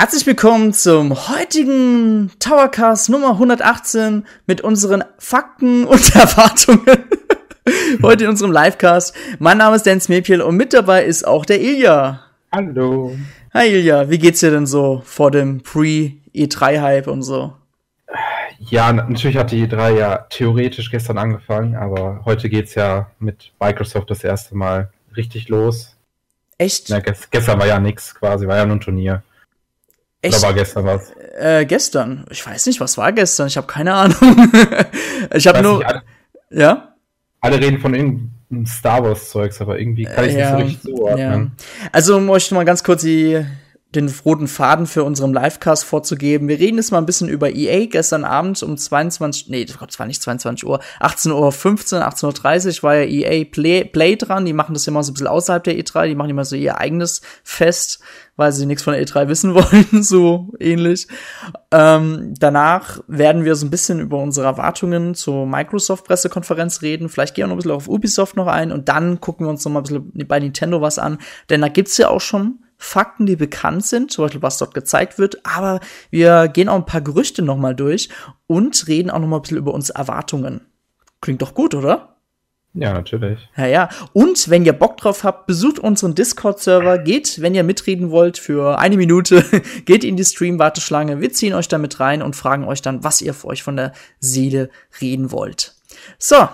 Herzlich willkommen zum heutigen Towercast Nummer 118 mit unseren Fakten und Erwartungen. Heute in unserem Livecast. Mein Name ist Dan Smepiel und mit dabei ist auch der Ilja. Hallo. Hi Ilja, wie geht's dir denn so vor dem Pre-E3-Hype und so? Ja, natürlich hat die E3 ja theoretisch gestern angefangen, aber heute geht's ja mit Microsoft das erste Mal richtig los. Echt? Ja, gestern war ja nix quasi, war ja nur ein Turnier. Echt? Oder war gestern was? Äh, gestern. Ich weiß nicht, was war gestern? Ich habe keine Ahnung. ich habe nur. Nicht, alle, ja? alle reden von irgendeinem Star Wars-Zeugs, aber irgendwie kann ich ja, nicht so richtig zuordnen. Ja. Also, um euch mal ganz kurz die, den roten Faden für unseren Livecast vorzugeben. Wir reden jetzt mal ein bisschen über EA. Gestern Abend um 22, nee, Gott, es war nicht 22 Uhr, 18.15 Uhr, 18.30 Uhr war ja EA Play, Play dran. Die machen das immer so ein bisschen außerhalb der E3. Die machen immer so ihr eigenes Fest, weil sie nichts von der E3 wissen wollen, so ähnlich. Ähm, danach werden wir so ein bisschen über unsere Erwartungen zur Microsoft-Pressekonferenz reden. Vielleicht gehen wir noch ein bisschen auf Ubisoft noch ein und dann gucken wir uns noch mal ein bisschen bei Nintendo was an. Denn da gibt's ja auch schon Fakten, die bekannt sind, zum Beispiel was dort gezeigt wird, aber wir gehen auch ein paar Gerüchte noch mal durch und reden auch noch mal ein bisschen über unsere Erwartungen. Klingt doch gut, oder? Ja, natürlich. Ja, ja. Und wenn ihr Bock drauf habt, besucht unseren Discord-Server, geht, wenn ihr mitreden wollt, für eine Minute, geht in die Stream-Warteschlange. Wir ziehen euch damit rein und fragen euch dann, was ihr für euch von der Seele reden wollt. So,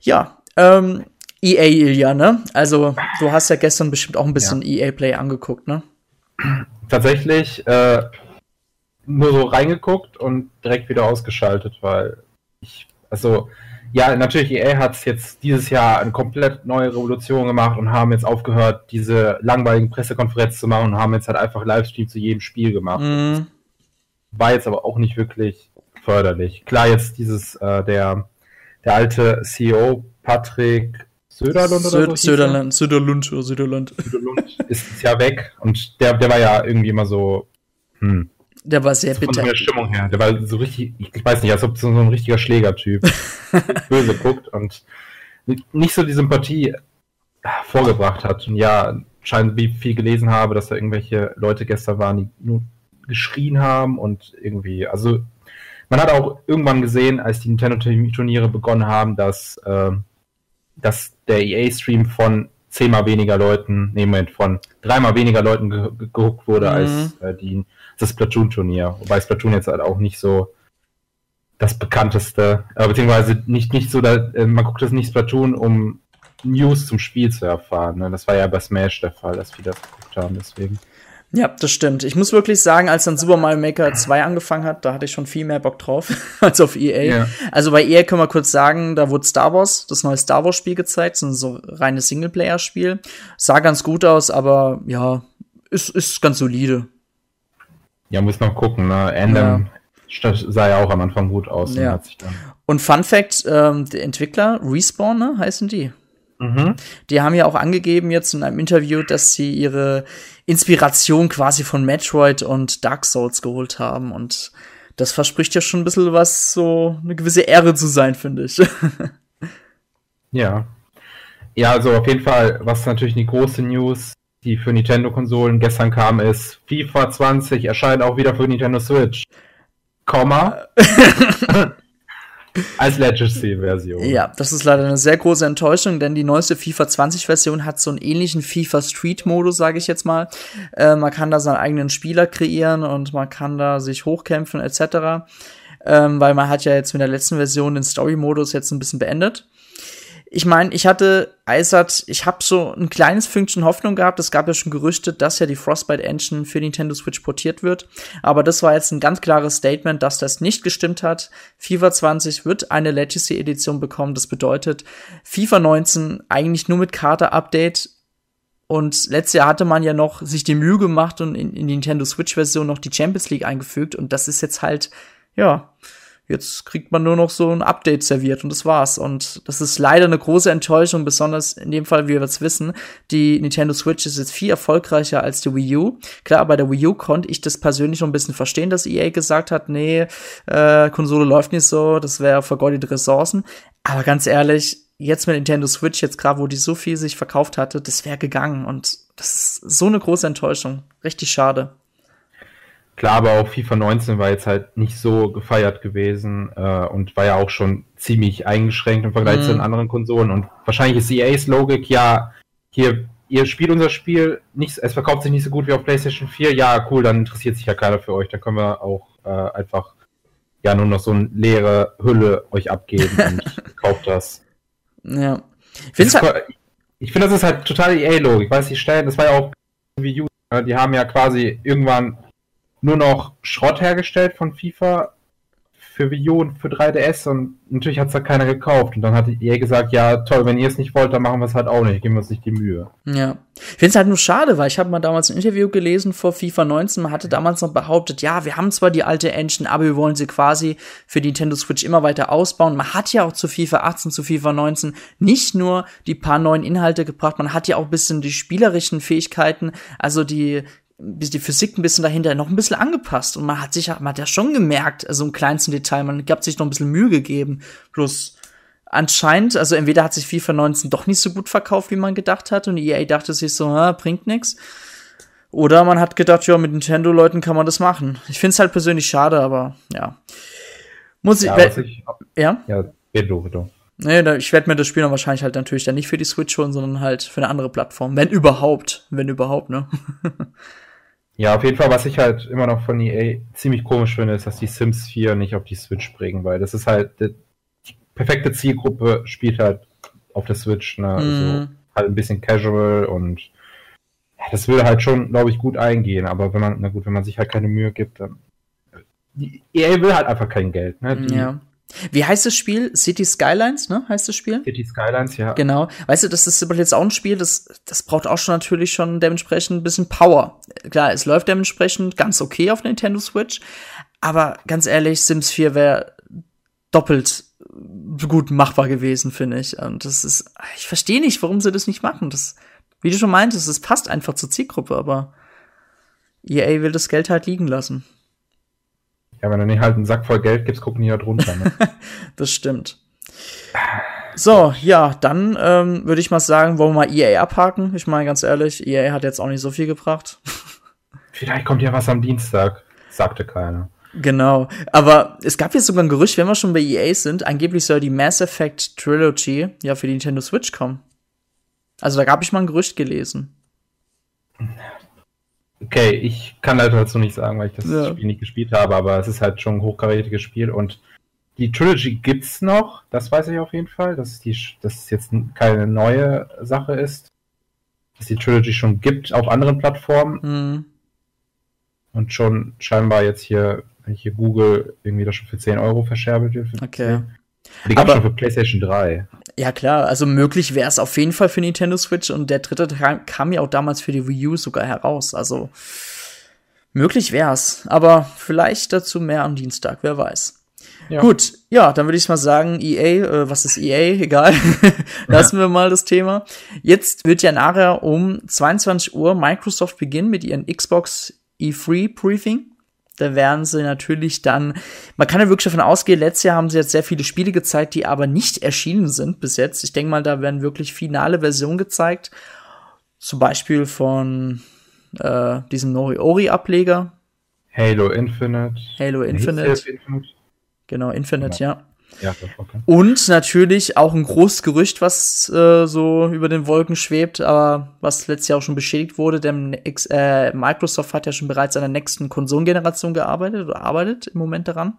ja, ähm, EA Ilja, ne? Also, du hast ja gestern bestimmt auch ein bisschen ja. EA Play angeguckt, ne? Tatsächlich äh, nur so reingeguckt und direkt wieder ausgeschaltet, weil ich, also, ja, natürlich, EA hat jetzt dieses Jahr eine komplett neue Revolution gemacht und haben jetzt aufgehört, diese langweiligen Pressekonferenzen zu machen und haben jetzt halt einfach Livestream zu jedem Spiel gemacht. Mhm. War jetzt aber auch nicht wirklich förderlich. Klar, jetzt dieses, äh, der, der alte CEO, Patrick Söderlund oder Sö so? Söderland, Söderlund oder Söderland. Söderlund ist, ist ja weg und der, der war ja irgendwie immer so, hm. Der war sehr bitter. Von der Stimmung her. Der war so richtig, ich weiß nicht, als ob so ein richtiger Schlägertyp böse guckt und nicht so die Sympathie vorgebracht hat. Und ja, scheint, wie viel gelesen habe, dass da irgendwelche Leute gestern waren, die nur geschrien haben und irgendwie, also man hat auch irgendwann gesehen, als die Nintendo-Turniere begonnen haben, dass, äh, dass der EA-Stream von zehnmal weniger Leuten, nee, Moment, von dreimal weniger Leuten ge gehuckt wurde mhm. als äh, die, das Splatoon-Turnier. Wobei Splatoon jetzt halt auch nicht so das bekannteste, äh, beziehungsweise nicht, nicht so, da, äh, man guckt das nicht Splatoon, um News zum Spiel zu erfahren. Ne? Das war ja bei Smash der Fall, dass wir das geguckt haben, deswegen. Ja, das stimmt. Ich muss wirklich sagen, als dann Super Mario Maker 2 angefangen hat, da hatte ich schon viel mehr Bock drauf als auf EA. Ja. Also bei EA können wir kurz sagen, da wurde Star Wars, das neue Star Wars Spiel gezeigt, so ein so reines Singleplayer Spiel. Sah ganz gut aus, aber ja, ist, ist ganz solide. Ja, muss man gucken, ne? Anthem ja. sah ja auch am Anfang gut aus. Ja. Und Fun Fact, ähm, der Entwickler, Respawn, ne, heißen die. Mhm. Die haben ja auch angegeben jetzt in einem Interview, dass sie ihre Inspiration quasi von Metroid und Dark Souls geholt haben. Und das verspricht ja schon ein bisschen was, so eine gewisse Ehre zu sein, finde ich. ja. Ja, also auf jeden Fall, was natürlich eine große News, die für Nintendo-Konsolen gestern kam, ist, FIFA 20 erscheint auch wieder für Nintendo Switch. Komma. Als Legacy-Version. Ja, das ist leider eine sehr große Enttäuschung, denn die neueste FIFA 20-Version hat so einen ähnlichen FIFA Street-Modus, sage ich jetzt mal. Äh, man kann da seinen eigenen Spieler kreieren und man kann da sich hochkämpfen etc. Ähm, weil man hat ja jetzt mit der letzten Version den Story-Modus jetzt ein bisschen beendet ich meine, ich hatte Eisert, ich habe so ein kleines Fünkchen Hoffnung gehabt. Es gab ja schon Gerüchte, dass ja die Frostbite Engine für Nintendo Switch portiert wird. Aber das war jetzt ein ganz klares Statement, dass das nicht gestimmt hat. FIFA 20 wird eine Legacy Edition bekommen. Das bedeutet FIFA 19 eigentlich nur mit Karte-Update. Und letztes Jahr hatte man ja noch sich die Mühe gemacht und in, in die Nintendo Switch Version noch die Champions League eingefügt. Und das ist jetzt halt, ja, Jetzt kriegt man nur noch so ein Update serviert und das war's. Und das ist leider eine große Enttäuschung, besonders in dem Fall, wie wir jetzt wissen. Die Nintendo Switch ist jetzt viel erfolgreicher als die Wii U. Klar, bei der Wii U konnte ich das persönlich noch ein bisschen verstehen, dass EA gesagt hat, nee, äh, Konsole läuft nicht so, das wäre vergeudete Ressourcen. Aber ganz ehrlich, jetzt mit Nintendo Switch, jetzt gerade, wo die so viel sich verkauft hatte, das wäre gegangen. Und das ist so eine große Enttäuschung. Richtig schade. Klar, aber auch FIFA 19 war jetzt halt nicht so gefeiert gewesen äh, und war ja auch schon ziemlich eingeschränkt im Vergleich mhm. zu den anderen Konsolen. Und wahrscheinlich ist EA's Logik, ja, hier, ihr spielt unser Spiel, nicht, es verkauft sich nicht so gut wie auf PlayStation 4, ja, cool, dann interessiert sich ja keiner für euch, dann können wir auch äh, einfach ja nur noch so eine leere Hülle euch abgeben und kauft das. Ja. Find's halt ich finde, das ist halt total EA-Logik. Ich weiß, die stellen, das war ja auch wie ne, die haben ja quasi irgendwann nur noch Schrott hergestellt von FIFA für Wii U und für 3DS und natürlich hat es da keiner gekauft. Und dann hat EA gesagt, ja toll, wenn ihr es nicht wollt, dann machen wir es halt auch nicht, geben wir uns nicht die Mühe. Ja. Ich finde es halt nur schade, weil ich habe mal damals ein Interview gelesen vor FIFA 19, man hatte damals noch behauptet, ja, wir haben zwar die alte Engine, aber wir wollen sie quasi für die Nintendo Switch immer weiter ausbauen. Man hat ja auch zu FIFA 18, zu FIFA 19 nicht nur die paar neuen Inhalte gebracht, man hat ja auch ein bisschen die spielerischen Fähigkeiten, also die die Physik ein bisschen dahinter noch ein bisschen angepasst und man hat sich man hat ja schon gemerkt, also im kleinsten Detail, man hat sich noch ein bisschen Mühe gegeben. Plus anscheinend, also entweder hat sich FIFA 19 doch nicht so gut verkauft, wie man gedacht hat und EA dachte sich so, ah, bringt nix. Oder man hat gedacht, ja, mit Nintendo-Leuten kann man das machen. Ich finde es halt persönlich schade, aber ja. Muss ja, ich, ich ja? Ja, bitte, bitte. Nee, ich werde mir das Spiel dann wahrscheinlich halt natürlich dann nicht für die Switch holen, sondern halt für eine andere Plattform. Wenn überhaupt. Wenn überhaupt, ne? Ja, auf jeden Fall, was ich halt immer noch von EA ziemlich komisch finde, ist, dass die Sims 4 nicht auf die Switch bringen, weil das ist halt die perfekte Zielgruppe spielt halt auf der Switch, ne? Mm. Also halt ein bisschen casual und ja, das würde halt schon, glaube ich, gut eingehen, aber wenn man, na gut, wenn man sich halt keine Mühe gibt, dann die EA will halt einfach kein Geld, ne? Die, ja. Wie heißt das Spiel? City Skylines, ne? Heißt das Spiel? City Skylines, ja. Genau. Weißt du, das ist jetzt auch ein Spiel, das, das braucht auch schon natürlich schon dementsprechend ein bisschen Power. Klar, es läuft dementsprechend ganz okay auf Nintendo Switch, aber ganz ehrlich, Sims 4 wäre doppelt gut machbar gewesen, finde ich. Und das ist, ich verstehe nicht, warum sie das nicht machen. Das, wie du schon meintest, es passt einfach zur Zielgruppe, aber EA will das Geld halt liegen lassen. Ja, wenn du nicht halt einen Sack voll Geld gibst, gucken die da drunter. Ne? das stimmt. So, ja, dann ähm, würde ich mal sagen, wollen wir mal EA abhaken. Ich meine, ganz ehrlich, EA hat jetzt auch nicht so viel gebracht. Vielleicht kommt ja was am Dienstag, sagte keiner. Genau, aber es gab jetzt sogar ein Gerücht, wenn wir schon bei EA sind, angeblich soll die Mass Effect Trilogy ja für die Nintendo Switch kommen. Also da gab ich mal ein Gerücht gelesen. Okay, ich kann halt dazu nicht sagen, weil ich das ja. Spiel nicht gespielt habe, aber es ist halt schon ein hochkarätiges Spiel und die Trilogy gibt's noch, das weiß ich auf jeden Fall, dass, die, dass es jetzt keine neue Sache ist. Dass die Trilogy schon gibt auf anderen Plattformen. Mhm. Und schon scheinbar jetzt hier, wenn ich hier Google, irgendwie das schon für 10 Euro verscherbelt wird. Okay. 10. Die gab schon für PlayStation 3. Ja, klar, also möglich wäre es auf jeden Fall für Nintendo Switch und der dritte kam ja auch damals für die Wii U sogar heraus. Also möglich wäre es, aber vielleicht dazu mehr am Dienstag, wer weiß. Ja. Gut, ja, dann würde ich mal sagen, EA, äh, was ist EA? Egal. Lassen wir mal das Thema. Jetzt wird ja nachher um 22 Uhr Microsoft beginnen mit ihren Xbox E3 Briefing. Da werden sie natürlich dann, man kann ja wirklich davon ausgehen, letztes Jahr haben sie jetzt sehr viele Spiele gezeigt, die aber nicht erschienen sind bis jetzt. Ich denke mal, da werden wirklich finale Versionen gezeigt. Zum Beispiel von äh, diesem Nori-Ori-Ableger. Halo Infinite. Halo Infinite. Infinite. Genau, Infinite, ja. Ja, okay. Und natürlich auch ein großes Gerücht, was äh, so über den Wolken schwebt, aber was letztes Jahr auch schon beschädigt wurde, denn äh, Microsoft hat ja schon bereits an der nächsten Konsolengeneration gearbeitet oder arbeitet im Moment daran.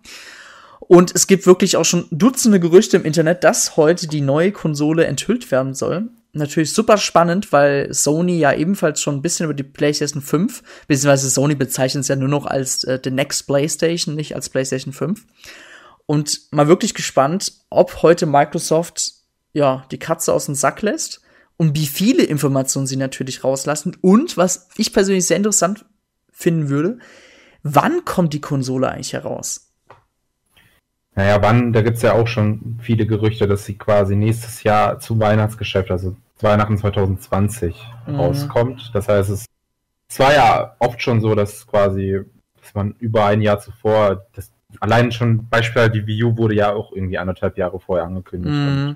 Und es gibt wirklich auch schon Dutzende Gerüchte im Internet, dass heute die neue Konsole enthüllt werden soll. Natürlich super spannend, weil Sony ja ebenfalls schon ein bisschen über die PlayStation 5, beziehungsweise Sony bezeichnet es ja nur noch als äh, the next PlayStation, nicht als PlayStation 5 und mal wirklich gespannt, ob heute Microsoft ja die Katze aus dem Sack lässt und wie viele Informationen sie natürlich rauslassen und was ich persönlich sehr interessant finden würde, wann kommt die Konsole eigentlich heraus? Naja, wann, da gibt es ja auch schon viele Gerüchte, dass sie quasi nächstes Jahr zu Weihnachtsgeschäft, also Weihnachten 2020 mhm. rauskommt. Das heißt, es, es war ja oft schon so, dass quasi, dass man über ein Jahr zuvor das allein schon Beispiel, die Wii U wurde ja auch irgendwie anderthalb Jahre vorher angekündigt. Mm.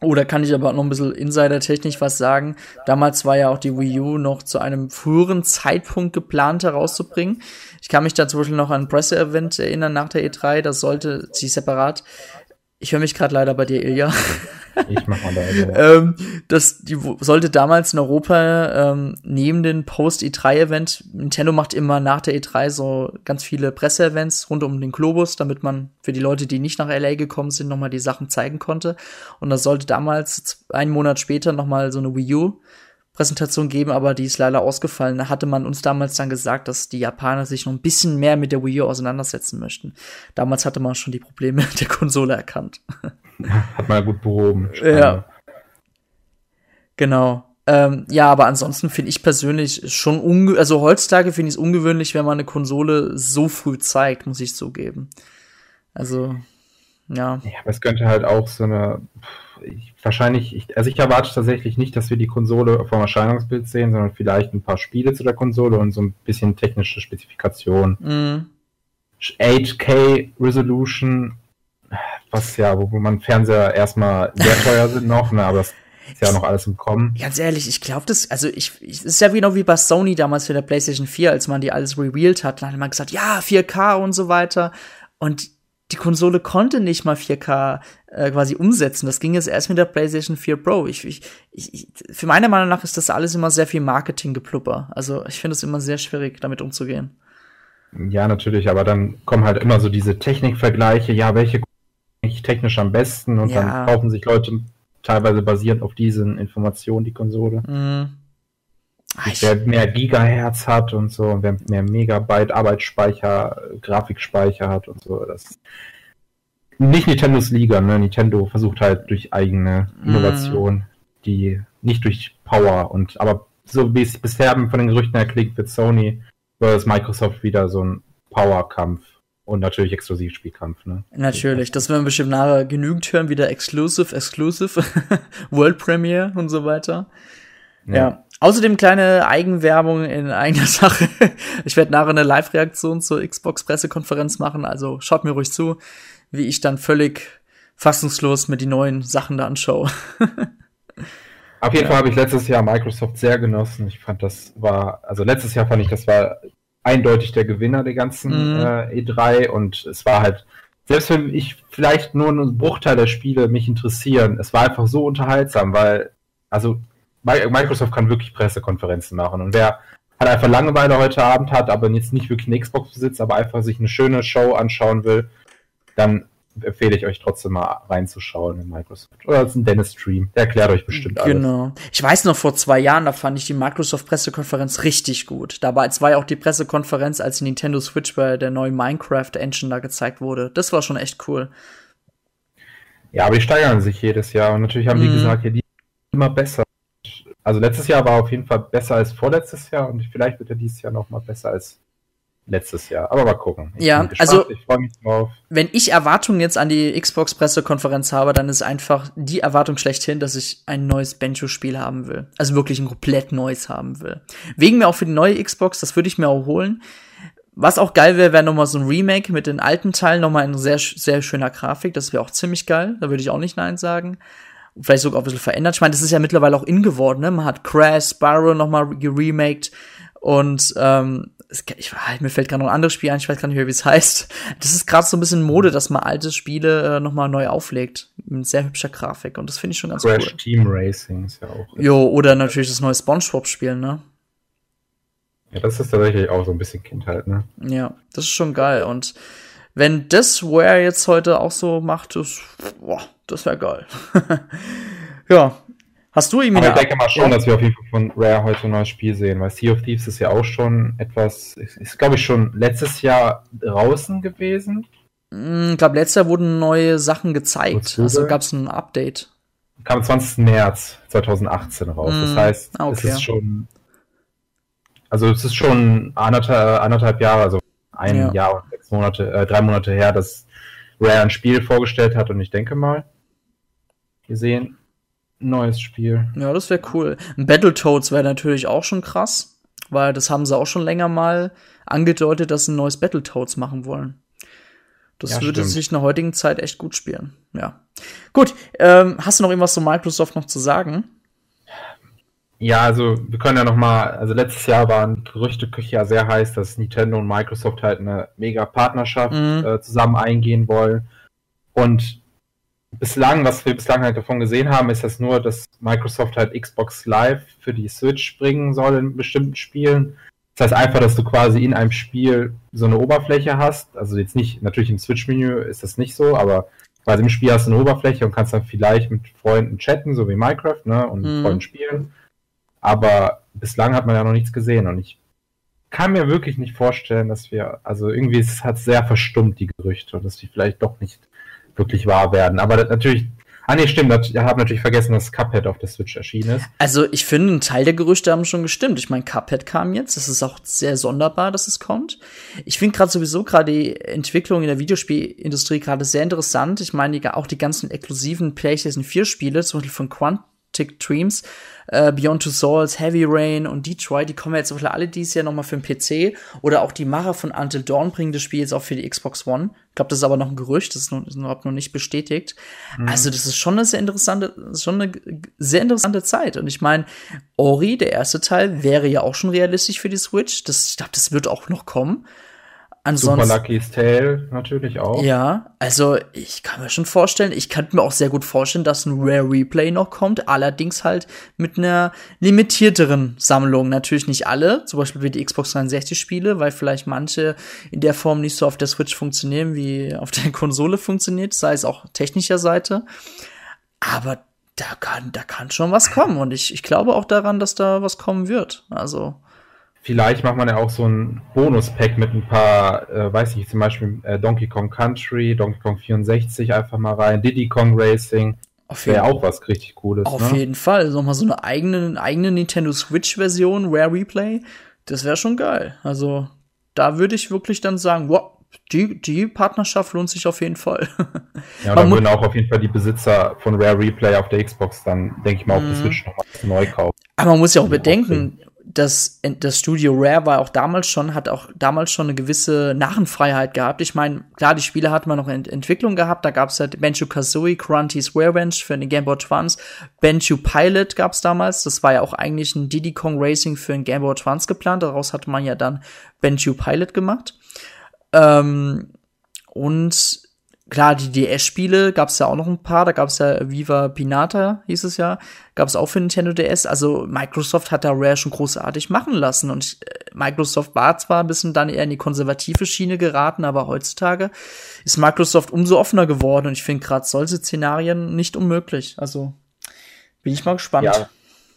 Oh, da kann ich aber noch ein bisschen insider-technisch was sagen. Damals war ja auch die Wii U noch zu einem früheren Zeitpunkt geplant herauszubringen. Ich kann mich da zum Beispiel noch an ein Presse-Event erinnern nach der E3. Das sollte sich separat. Ich höre mich gerade leider bei dir, Ilja. Ich mach mal da. ähm, das die sollte damals in Europa ähm, neben den Post-E3-Event, Nintendo macht immer nach der E3 so ganz viele Presse-Events rund um den Globus, damit man für die Leute, die nicht nach LA gekommen sind, nochmal die Sachen zeigen konnte. Und das sollte damals einen Monat später nochmal so eine Wii U Präsentation geben, aber die ist leider ausgefallen. Da hatte man uns damals dann gesagt, dass die Japaner sich noch ein bisschen mehr mit der Wii U auseinandersetzen möchten. Damals hatte man schon die Probleme der Konsole erkannt. Hat man gut behoben. Ja. Genau. Ähm, ja, aber ansonsten finde ich persönlich schon unge also heutzutage finde ich es ungewöhnlich, wenn man eine Konsole so früh zeigt, muss ich zugeben. Also, ja. Ja, aber es könnte halt auch so eine ich, wahrscheinlich, ich, also ich erwarte tatsächlich nicht, dass wir die Konsole vom Erscheinungsbild sehen, sondern vielleicht ein paar Spiele zu der Konsole und so ein bisschen technische Spezifikation. Mm. 8K Resolution, was ja, wo, wo man Fernseher erstmal sehr teuer sind noch, ne, aber das ist ja noch alles im Kommen. Ganz ehrlich, ich glaube das, also ich, ich, ist ja genau wie bei Sony damals für der PlayStation 4, als man die alles revealed hat, dann hat man gesagt, ja, 4K und so weiter. Und die Konsole konnte nicht mal 4K äh, quasi umsetzen. Das ging jetzt erst mit der PlayStation 4 Pro. Ich, ich, ich, für meine Meinung nach ist das alles immer sehr viel Marketinggeplupper. Also ich finde es immer sehr schwierig, damit umzugehen. Ja, natürlich, aber dann kommen halt immer so diese Technikvergleiche, ja, welche technisch am besten und ja. dann kaufen sich Leute teilweise basierend auf diesen Informationen die Konsole. Mhm. Wer mehr Gigahertz hat und so, wer mehr Megabyte Arbeitsspeicher, Grafikspeicher hat und so, das nicht Nintendos Liga, ne? Nintendo versucht halt durch eigene mhm. Innovation, mm. die nicht durch Power und aber so wie es bisher von den Gerüchten her klingt, wird Sony versus Microsoft wieder so ein Power-Kampf und natürlich Exklusivspielkampf, ne? Natürlich, das werden wir bestimmt nachher genügend hören, wieder Exclusive, Exclusive, World Premiere und so weiter. Ja. ja. Außerdem kleine Eigenwerbung in eigener Sache. Ich werde nachher eine Live-Reaktion zur Xbox-Pressekonferenz machen, also schaut mir ruhig zu wie ich dann völlig fassungslos mir die neuen Sachen da anschaue. Auf jeden ja. Fall habe ich letztes Jahr Microsoft sehr genossen. Ich fand, das war, also letztes Jahr fand ich, das war eindeutig der Gewinner der ganzen mhm. äh, E3 und es war halt, selbst wenn ich vielleicht nur einen Bruchteil der Spiele mich interessieren, es war einfach so unterhaltsam, weil, also Microsoft kann wirklich Pressekonferenzen machen und wer halt einfach Langeweile heute Abend hat, aber jetzt nicht wirklich eine Xbox besitzt, aber einfach sich eine schöne Show anschauen will, dann empfehle ich euch trotzdem mal reinzuschauen in Microsoft. Oder als ein Dennis Stream. Der erklärt euch bestimmt alles. Genau. Ich weiß noch, vor zwei Jahren, da fand ich die Microsoft-Pressekonferenz richtig gut. Dabei war ja auch die Pressekonferenz, als die Nintendo Switch bei der neuen Minecraft-Engine da gezeigt wurde. Das war schon echt cool. Ja, aber die steigern sich jedes Jahr. Und natürlich haben mm. die mhm. gesagt, ja, die immer besser. Also letztes Jahr war auf jeden Fall besser als vorletztes Jahr und vielleicht wird er dieses Jahr noch mal besser als letztes Jahr. Aber mal gucken. Ich ja, also ich freue mich drauf. Wenn ich Erwartungen jetzt an die Xbox Pressekonferenz habe, dann ist einfach die Erwartung schlechthin, dass ich ein neues Benjo-Spiel haben will. Also wirklich ein komplett neues haben will. Wegen mir auch für die neue Xbox, das würde ich mir auch holen. Was auch geil wäre, wäre nochmal so ein Remake mit den alten Teilen, nochmal in sehr, sehr schöner Grafik. Das wäre auch ziemlich geil. Da würde ich auch nicht Nein sagen. Vielleicht sogar auch ein bisschen verändert. Ich meine, das ist ja mittlerweile auch in geworden, ne? Man hat Crash, Spyro nochmal geremaked und ähm, es, ich, mir fällt gerade noch ein anderes Spiel ein, ich weiß gar nicht mehr, wie es heißt. Das ist gerade so ein bisschen Mode, dass man alte Spiele äh, nochmal neu auflegt. Mit sehr hübscher Grafik. Und das finde ich schon ganz Crash cool. Team Racing ist ja auch. Jo, oder natürlich das neue Spongebob-Spiel, ne? Ja, das ist tatsächlich auch so ein bisschen Kindheit, ne? Ja, das ist schon geil. Und wenn das Ware jetzt heute auch so macht, das, boah, das wäre geil. ja, Hast du ihm Aber ich denke mal schon, ja. dass wir auf jeden Fall von Rare heute ein neues Spiel sehen, weil Sea of Thieves ist ja auch schon etwas, ist, ist glaube ich schon letztes Jahr draußen gewesen. Mm, ich glaube, letztes Jahr wurden neue Sachen gezeigt. Also gab es ein Update. Kam am 20. März 2018 raus. Mm, das heißt, okay. es ist schon, also es ist schon anderthalb, anderthalb Jahre, also ein ja. Jahr und sechs Monate, äh, drei Monate her, dass Rare ein Spiel vorgestellt hat und ich denke mal, wir sehen neues Spiel. Ja, das wäre cool. Ein Battletoads wäre natürlich auch schon krass, weil das haben sie auch schon länger mal angedeutet, dass sie ein neues Battletoads machen wollen. Das ja, würde stimmt. sich in der heutigen Zeit echt gut spielen. Ja. Gut, ähm, hast du noch irgendwas zu Microsoft noch zu sagen? Ja, also wir können ja noch mal, also letztes Jahr waren Gerüchteküche ja sehr heiß, dass Nintendo und Microsoft halt eine mega Partnerschaft mhm. äh, zusammen eingehen wollen. Und bislang, was wir bislang halt davon gesehen haben, ist das nur, dass Microsoft halt Xbox Live für die Switch bringen soll in bestimmten Spielen. Das heißt einfach, dass du quasi in einem Spiel so eine Oberfläche hast. Also jetzt nicht, natürlich im Switch-Menü ist das nicht so, aber quasi im Spiel hast du eine Oberfläche und kannst dann vielleicht mit Freunden chatten, so wie Minecraft, ne, und mhm. Freunden spielen. Aber bislang hat man ja noch nichts gesehen und ich kann mir wirklich nicht vorstellen, dass wir, also irgendwie es hat sehr verstummt, die Gerüchte, und dass die vielleicht doch nicht wirklich wahr werden. Aber natürlich, ah nee, stimmt, ich habe natürlich vergessen, dass Cuphead auf der Switch erschienen ist. Also ich finde, ein Teil der Gerüchte haben schon gestimmt. Ich meine, Cuphead kam jetzt, das ist auch sehr sonderbar, dass es kommt. Ich finde gerade sowieso gerade die Entwicklung in der Videospielindustrie gerade sehr interessant. Ich meine, auch die ganzen exklusiven PlayStation 4 Spiele, zum Beispiel von Quantic Dreams, äh, Beyond Two Souls, Heavy Rain und Detroit, die kommen jetzt alle dieses Jahr nochmal für den PC. Oder auch die Macher von Until Dawn bringen das Spiel jetzt auch für die Xbox One. Ich glaube, das ist aber noch ein Gerücht, das ist, noch, ist noch nicht bestätigt. Mhm. Also, das ist schon eine sehr interessante, schon eine sehr interessante Zeit. Und ich meine, Ori, der erste Teil, wäre ja auch schon realistisch für die Switch. Das, ich glaube, das wird auch noch kommen. Ansonsten, Super Lucky's Tale natürlich auch. Ja, also ich kann mir schon vorstellen, ich könnte mir auch sehr gut vorstellen, dass ein Rare Replay noch kommt, allerdings halt mit einer limitierteren Sammlung. Natürlich nicht alle, zum Beispiel wie die Xbox 360 Spiele, weil vielleicht manche in der Form nicht so auf der Switch funktionieren, wie auf der Konsole funktioniert, sei es auch technischer Seite. Aber da kann, da kann schon was kommen und ich, ich glaube auch daran, dass da was kommen wird. Also Vielleicht macht man ja auch so ein Bonus-Pack mit ein paar, äh, weiß ich, zum Beispiel äh, Donkey Kong Country, Donkey Kong 64 einfach mal rein, Diddy Kong Racing. Wäre auch was richtig Cooles. Auf ne? jeden Fall. Nochmal so eine eigene, eigene Nintendo Switch-Version, Rare Replay. Das wäre schon geil. Also, da würde ich wirklich dann sagen, wow, die, die Partnerschaft lohnt sich auf jeden Fall. ja, dann würden auch auf jeden Fall die Besitzer von Rare Replay auf der Xbox dann, denke ich mal, auf der mhm. Switch nochmal neu kaufen. Aber man muss ja auch bedenken, das, das Studio Rare war auch damals schon, hat auch damals schon eine gewisse Narrenfreiheit gehabt. Ich meine, klar, die Spiele hatten wir noch in Entwicklung gehabt. Da gab es halt Banjo Kazooie, Grunty's Revenge für den Game Boy Advance. Banjo Pilot gab es damals. Das war ja auch eigentlich ein Diddy Kong Racing für den Game Boy Advance geplant. Daraus hatte man ja dann Banjo Pilot gemacht. Ähm, und klar, die DS-Spiele gab es ja auch noch ein paar. Da gab es ja Viva Pinata, hieß es ja. Gab es auch für Nintendo DS. Also Microsoft hat da Rare schon großartig machen lassen. Und äh, Microsoft war zwar ein bisschen dann eher in die konservative Schiene geraten, aber heutzutage ist Microsoft umso offener geworden. Und ich finde gerade solche Szenarien nicht unmöglich. Also bin ich mal gespannt. Ja.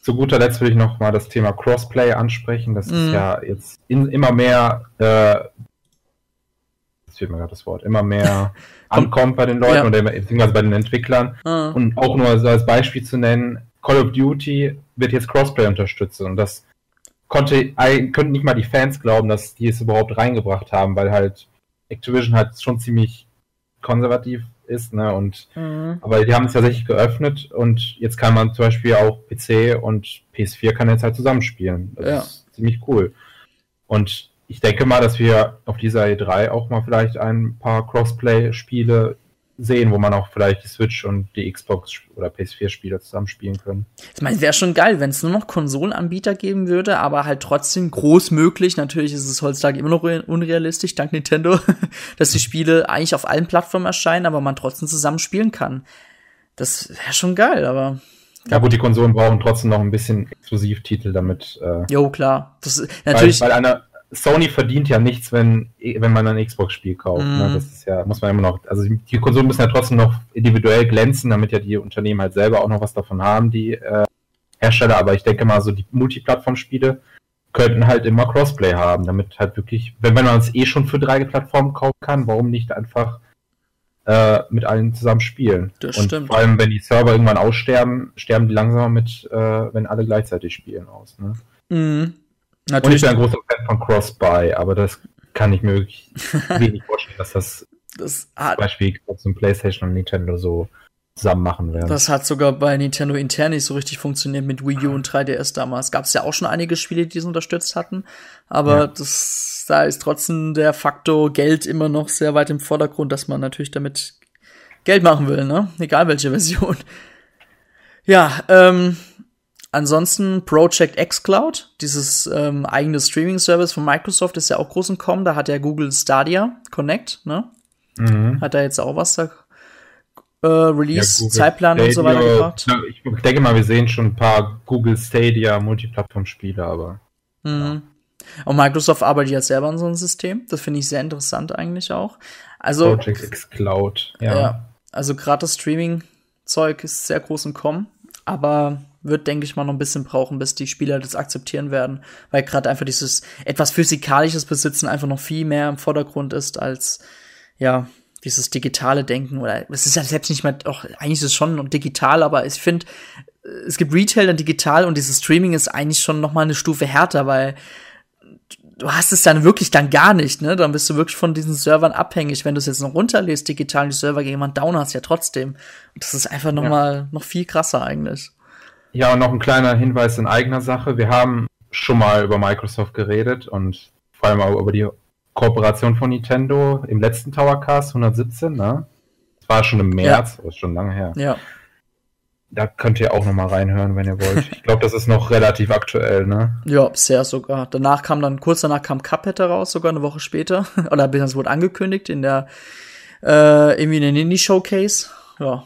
Zu guter Letzt will ich noch mal das Thema Crossplay ansprechen. Das mm. ist mhm. ja jetzt in, immer mehr äh, fehlt mir gerade das Wort, immer mehr ankommt bei den Leuten ja. oder beziehungsweise bei den Entwicklern. Ah. Und auch nur so als Beispiel zu nennen, Call of Duty wird jetzt Crossplay unterstützen und das konnte, könnten nicht mal die Fans glauben, dass die es überhaupt reingebracht haben, weil halt Activision halt schon ziemlich konservativ ist, ne? Und mhm. aber die haben es tatsächlich geöffnet und jetzt kann man zum Beispiel auch PC und PS4 kann jetzt halt zusammenspielen. Das ja. ist ziemlich cool. Und ich denke mal, dass wir auf dieser E3 auch mal vielleicht ein paar Crossplay-Spiele sehen, wo man auch vielleicht die Switch und die Xbox oder PS4-Spiele zusammenspielen können. Ich meine, wäre schon geil, wenn es nur noch Konsolenanbieter geben würde, aber halt trotzdem groß möglich. Natürlich ist es heutzutage immer noch unrealistisch, dank Nintendo, dass die Spiele eigentlich auf allen Plattformen erscheinen, aber man trotzdem zusammen spielen kann. Das wäre schon geil, aber ja gut, die Konsolen brauchen trotzdem noch ein bisschen Exklusivtitel, damit. Äh, jo, klar. Das, natürlich. Weil, weil eine, Sony verdient ja nichts, wenn, wenn man ein Xbox-Spiel kauft. Mm. Ne? Mhm. Das ist ja, muss man immer noch, also die Konsolen müssen ja trotzdem noch individuell glänzen, damit ja die Unternehmen halt selber auch noch was davon haben, die äh, Hersteller. Aber ich denke mal, so die Multiplattform-Spiele könnten halt immer Crossplay haben, damit halt wirklich, wenn, wenn man es eh schon für drei Plattformen kaufen kann, warum nicht einfach äh, mit allen zusammen spielen? Das Und stimmt. vor allem, wenn die Server irgendwann aussterben, sterben die langsamer mit, äh, wenn alle gleichzeitig spielen aus. Ne? Mm. Natürlich. Und ich bin ein großer Fan von Cross-Buy, aber das kann ich mir wirklich wenig vorstellen, dass das, das zum Beispiel und PlayStation und Nintendo so zusammen machen werden. Das hat sogar bei Nintendo intern nicht so richtig funktioniert mit Wii U und 3DS damals. Gab es ja auch schon einige Spiele, die es unterstützt hatten, aber ja. das, da ist trotzdem der Faktor Geld immer noch sehr weit im Vordergrund, dass man natürlich damit Geld machen will, ne? Egal welche Version. Ja, ähm, ansonsten Project X Cloud, dieses ähm, eigene Streaming-Service von Microsoft ist ja auch groß im Kommen. Da hat ja Google Stadia Connect, ne? Mhm. Hat da jetzt auch was da äh, Release, ja, Zeitplan Stadia, und so weiter gebracht? Ich denke mal, wir sehen schon ein paar Google Stadia Multiplattform-Spiele, aber. Mhm. Ja. Und Microsoft arbeitet ja selber an so einem System. Das finde ich sehr interessant eigentlich auch. Also. Project X Cloud, ja. ja also gerade das Streaming-Zeug ist sehr groß im Kommen, aber wird, denke ich mal, noch ein bisschen brauchen, bis die Spieler das akzeptieren werden, weil gerade einfach dieses etwas physikalisches Besitzen einfach noch viel mehr im Vordergrund ist als ja dieses digitale Denken oder es ist ja selbst nicht mehr, auch eigentlich ist es schon digital, aber ich finde, es gibt Retail dann digital und dieses Streaming ist eigentlich schon noch mal eine Stufe härter, weil du hast es dann wirklich dann gar nicht, ne? Dann bist du wirklich von diesen Servern abhängig. Wenn du es jetzt noch runterlässt, digital die Server gegen jemand down hast, ja trotzdem. Und das ist einfach noch ja. mal noch viel krasser eigentlich. Ja, und noch ein kleiner Hinweis in eigener Sache. Wir haben schon mal über Microsoft geredet und vor allem auch über die Kooperation von Nintendo im letzten Towercast 117, ne? Das war schon im März, ja. das ist schon lange her. Ja. Da könnt ihr auch noch mal reinhören, wenn ihr wollt. Ich glaube, das ist noch relativ aktuell, ne? Ja, sehr sogar. Danach kam dann, kurz danach kam Cuphead heraus, sogar eine Woche später. Oder das wurde angekündigt in der, äh, irgendwie in den Indie-Showcase. Ja.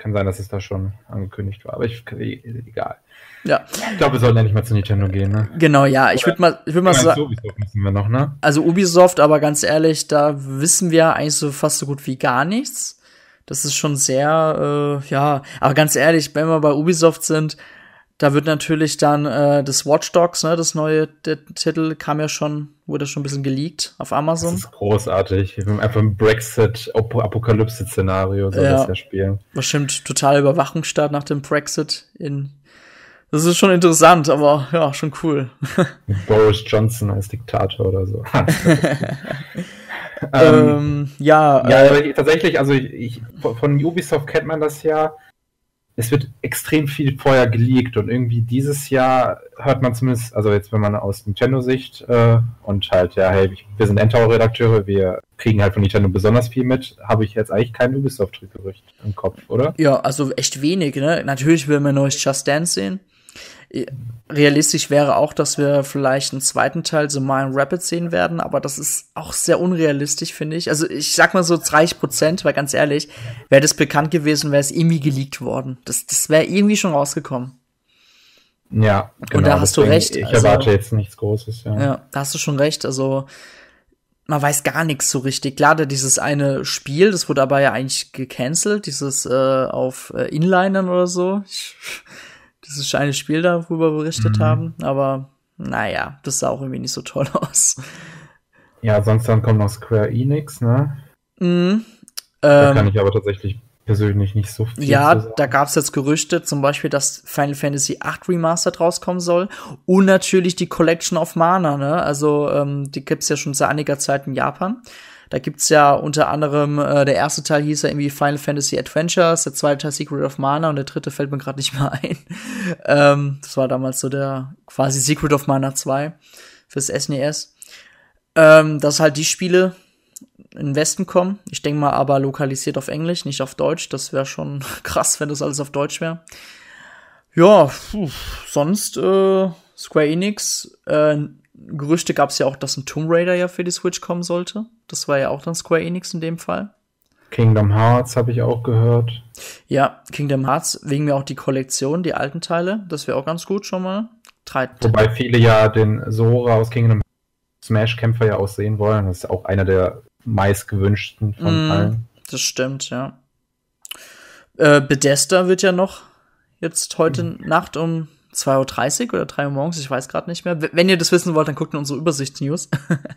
Kann sein, dass es da schon angekündigt war, aber ich, egal. Ja. Ich glaube, wir sollten ja nicht mal zu Nintendo gehen, ne? Genau, ja. Ich würde mal, ich würde mal sagen. Ubisoft müssen wir noch, ne? Also Ubisoft, aber ganz ehrlich, da wissen wir eigentlich so fast so gut wie gar nichts. Das ist schon sehr, äh, ja, aber ganz ehrlich, wenn wir bei Ubisoft sind, da wird natürlich dann äh, das Watch Dogs, ne, das neue der Titel kam ja schon, wurde schon ein bisschen geleakt auf Amazon. Das ist großartig. Einfach ein Brexit-Apokalypse-Szenario soll ja, das ja spielen. Bestimmt total Überwachungsstaat nach dem Brexit in das ist schon interessant, aber ja, schon cool. Boris Johnson als Diktator oder so. Ähm, ähm, ja, ja äh, tatsächlich, also ich, von Ubisoft kennt man das ja. Es wird extrem viel vorher geleakt und irgendwie dieses Jahr hört man zumindest, also jetzt wenn man aus Nintendo-Sicht äh, und halt, ja, hey, wir sind Endtower-Redakteure, wir kriegen halt von Nintendo besonders viel mit, habe ich jetzt eigentlich kein Ubisoft-Gerücht im Kopf, oder? Ja, also echt wenig, ne? Natürlich will man neues Just Dance sehen. Realistisch wäre auch, dass wir vielleicht einen zweiten Teil so mal in Rapid sehen werden, aber das ist auch sehr unrealistisch, finde ich. Also ich sag mal so 30 Prozent, weil ganz ehrlich, wäre das bekannt gewesen, wäre es irgendwie geleakt worden. Das, das wäre irgendwie schon rausgekommen. Ja, genau. Und da hast du recht. Ich also, erwarte jetzt nichts Großes, ja. Ja, da hast du schon recht. Also man weiß gar nichts so richtig. Klar, da dieses eine Spiel, das wurde aber ja eigentlich gecancelt, dieses äh, auf äh, Inlinern oder so. Ich, dieses eine Spiel darüber berichtet mhm. haben, aber naja, das sah auch irgendwie nicht so toll aus. Ja, sonst dann kommt noch Square Enix, ne? Mhm. Da ähm, kann ich aber tatsächlich persönlich nicht so viel Ja, da gab es jetzt Gerüchte, zum Beispiel, dass Final Fantasy VIII Remastered rauskommen soll und natürlich die Collection of Mana, ne? Also ähm, die gibt's ja schon seit einiger Zeit in Japan. Da gibt's ja unter anderem, äh, der erste Teil hieß ja irgendwie Final Fantasy Adventures, der zweite Teil Secret of Mana und der dritte fällt mir gerade nicht mehr ein. ähm, das war damals so der quasi Secret of Mana 2 fürs SNES. E ähm, dass halt die Spiele in den Westen kommen. Ich denke mal aber lokalisiert auf Englisch, nicht auf Deutsch. Das wäre schon krass, wenn das alles auf Deutsch wäre. Ja, pfuh, sonst äh, Square Enix, äh, Gerüchte gab es ja auch, dass ein Tomb Raider ja für die Switch kommen sollte. Das war ja auch dann Square Enix in dem Fall. Kingdom Hearts habe ich auch gehört. Ja, Kingdom Hearts, wegen mir auch die Kollektion, die alten Teile. Das wäre auch ganz gut schon mal. Drei Wobei viele ja den Sora aus Kingdom Smash-Kämpfer ja aussehen wollen. Das ist auch einer der meistgewünschten von mm, allen. Das stimmt, ja. Äh, Bethesda wird ja noch jetzt heute mhm. Nacht um 2.30 Uhr oder 3 Uhr morgens, ich weiß gerade nicht mehr. Wenn ihr das wissen wollt, dann guckt in unsere Übersichtsnews.